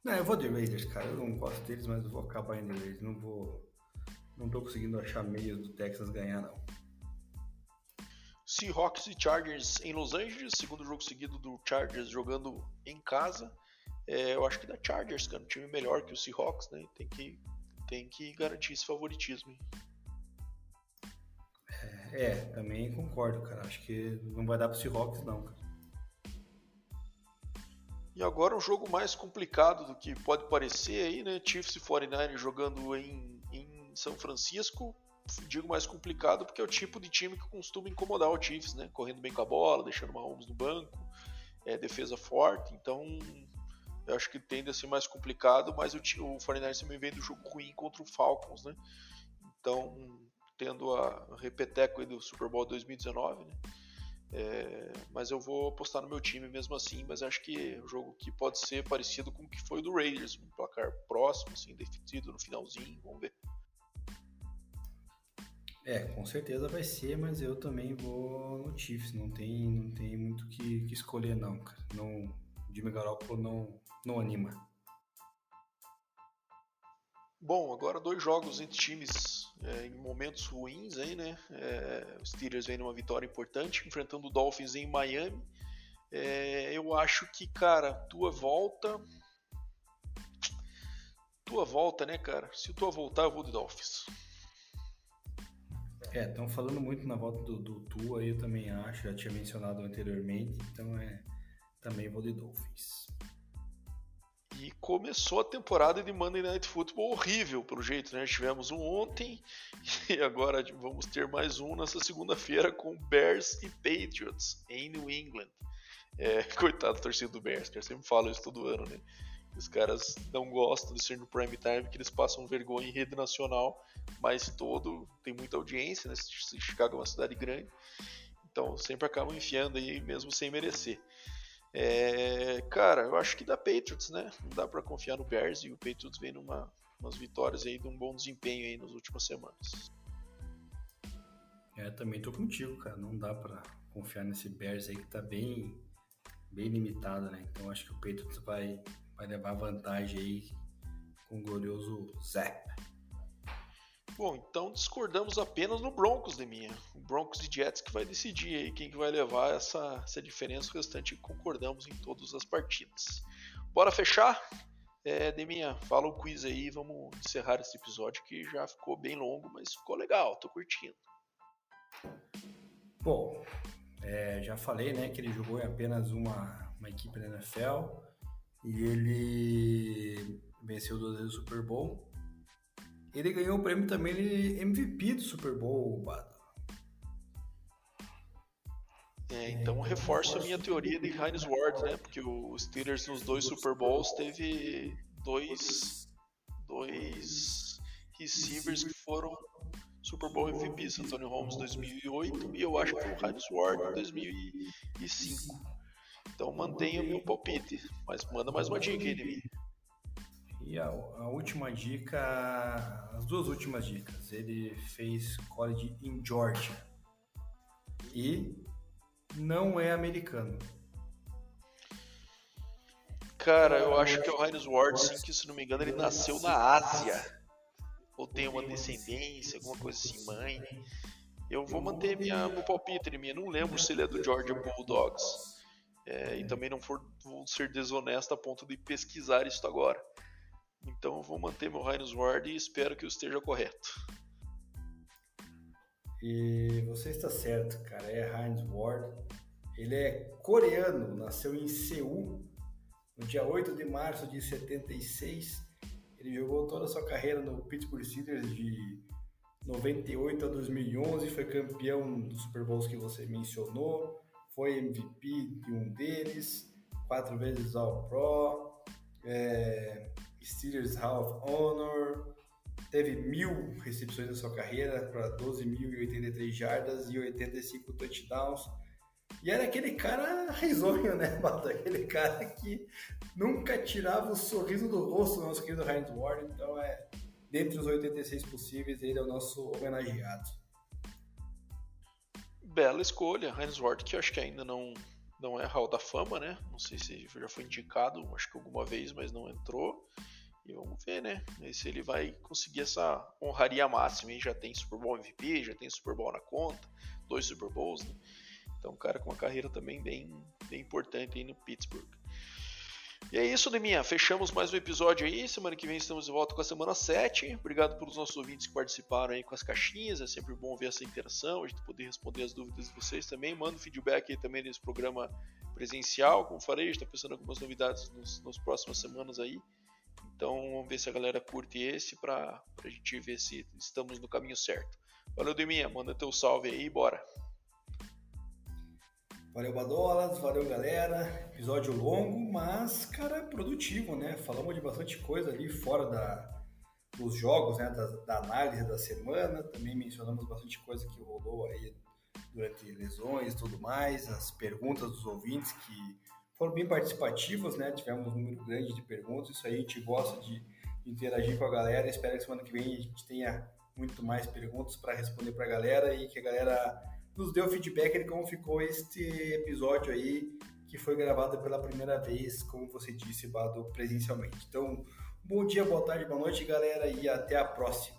não, eu vou de Raiders, cara. Eu não gosto deles, mas eu vou acabar indo de Raiders. Não vou não tô conseguindo achar meios do Texas ganhar, não. Seahawks e Chargers em Los Angeles, segundo jogo seguido do Chargers jogando em casa. É, eu acho que da Chargers, cara, um time melhor que o Seahawks, né? Tem que, tem que garantir esse favoritismo. É, é, também concordo, cara. Acho que não vai dar pro Seahawks, não, cara. E agora um jogo mais complicado do que pode parecer aí, né? Chiefs e 49 jogando em são Francisco, digo mais complicado porque é o tipo de time que costuma incomodar o Chiefs, né? Correndo bem com a bola, deixando o Mahomes no banco, é, defesa forte, então eu acho que tende a ser mais complicado, mas o, o 49ers também vem do jogo ruim contra o Falcons, né? Então, tendo a repeteco do Super Bowl 2019, né? É, mas eu vou apostar no meu time mesmo assim, mas acho que é um jogo que pode ser parecido com o que foi o do Raiders, um placar próximo, assim, definido no finalzinho, vamos ver. É, com certeza vai ser, mas eu também vou no Chiefs. Não tem, não tem muito que, que escolher não, cara. Não, o Jimmy Garoppolo não, não anima. Bom, agora dois jogos entre times é, em momentos ruins aí, né? É, os Steelers vem numa vitória importante, enfrentando o Dolphins em Miami. É, eu acho que, cara, tua volta. Tua volta, né, cara? Se tua voltar, eu vou de Dolphins. É, estão falando muito na volta do, do Tua, eu também acho, já tinha mencionado anteriormente, então é também vou de Dolphins. E começou a temporada de Monday Night Football horrível, pelo jeito, né? Tivemos um ontem e agora vamos ter mais um nessa segunda-feira com Bears e Patriots em New England. É, coitado do torcedor do Bears, que eu sempre falo isso todo ano, né? Os caras não gostam de ser no prime time, que eles passam vergonha em rede nacional, mas todo tem muita audiência, né? Chicago é uma cidade grande, então sempre acabam enfiando aí mesmo sem merecer. É, cara, eu acho que dá Patriots, né? Não dá para confiar no Bears e o Patriots vem numa umas vitórias aí de um bom desempenho aí nas últimas semanas. É, também tô contigo, cara. Não dá para confiar nesse Bears aí que tá bem bem limitado, né? Então acho que o Patriots vai vai levar vantagem aí com o glorioso Zé. Bom, então discordamos apenas no Broncos de minha. O Broncos e Jets que vai decidir aí quem que vai levar essa, essa diferença. O restante concordamos em todas as partidas. Bora fechar? É, Deminha, fala o quiz aí, vamos encerrar esse episódio que já ficou bem longo, mas ficou legal, tô curtindo. Bom, é, já falei né, que ele jogou em apenas uma, uma equipe da NFL e ele venceu duas vezes o Super Bowl. Ele ganhou o prêmio também de MVP do Super Bowl, Bado. É, então é, reforço a minha teoria de Heinz Ward, né? Porque o Steelers nos dois Super Bowls teve dois, dois receivers que foram Super Bowl MVPs, Antonio Holmes 2008 e eu acho que o Heinz Ward 2005. Então mantenha o meu palpite. Mas manda mais uma dica aí de mim. E a, a, última dica, as duas últimas dicas, ele fez college em Georgia e não é americano. Cara, eu acho que é o Heinz Ward, sim, que se não me engano ele nasceu na Ásia. Ou tem uma descendência, alguma coisa assim, mãe. Eu vou manter minha, meu palpite. Eu não lembro se ele é do Georgia Bulldogs. É, e também não for, vou ser desonesto a ponto de pesquisar isso agora. Então eu vou manter meu Heinz Ward e espero que eu esteja correto. E você está certo, cara. É Heinz Ward. Ele é coreano, nasceu em Seul no dia 8 de março de 76. Ele jogou toda a sua carreira no Pittsburgh Steelers de 98 a 2011, foi campeão dos Super Bowls que você mencionou foi MVP de um deles, quatro vezes All Pro, é, Steelers Hall of Honor, teve mil recepções na sua carreira para 12.083 jardas e 85 touchdowns. E era aquele cara risonho, né, Bato? Aquele cara que nunca tirava o sorriso do rosto do nosso querido Heinz Ward. Então, é, dentre os 86 possíveis, ele é o nosso homenageado. Bela escolha, Ward, que acho que ainda não, não é Hall da Fama, né? Não sei se já foi indicado, acho que alguma vez, mas não entrou. E vamos ver, né? Se ele vai conseguir essa honraria máxima. Ele já tem Super Bowl MVP, já tem Super Bowl na conta, dois Super Bowls, né? Então, um cara com uma carreira também bem, bem importante aí no Pittsburgh. E é isso, Deminha. Fechamos mais um episódio aí. Semana que vem estamos de volta com a semana 7. Obrigado pelos nossos ouvintes que participaram aí com as caixinhas. É sempre bom ver essa interação, a gente poder responder as dúvidas de vocês também. Manda feedback aí também nesse programa presencial. Como falei, a gente está pensando em algumas novidades nos, nas próximas semanas aí. Então vamos ver se a galera curte esse para a gente ver se estamos no caminho certo. Valeu, Deminha. Manda teu salve aí e bora. Valeu, Badolas, valeu, galera. Episódio longo, mas, cara, produtivo, né? Falamos de bastante coisa ali fora da, dos jogos, né? Da, da análise da semana. Também mencionamos bastante coisa que rolou aí durante lesões e tudo mais. As perguntas dos ouvintes que foram bem participativas, né? Tivemos um número grande de perguntas. Isso aí a gente gosta de interagir com a galera. Espero que semana que vem a gente tenha muito mais perguntas para responder para a galera e que a galera nos deu feedback de como ficou este episódio aí, que foi gravado pela primeira vez, como você disse, Bado, presencialmente. Então, bom dia, boa tarde, boa noite, galera, e até a próxima.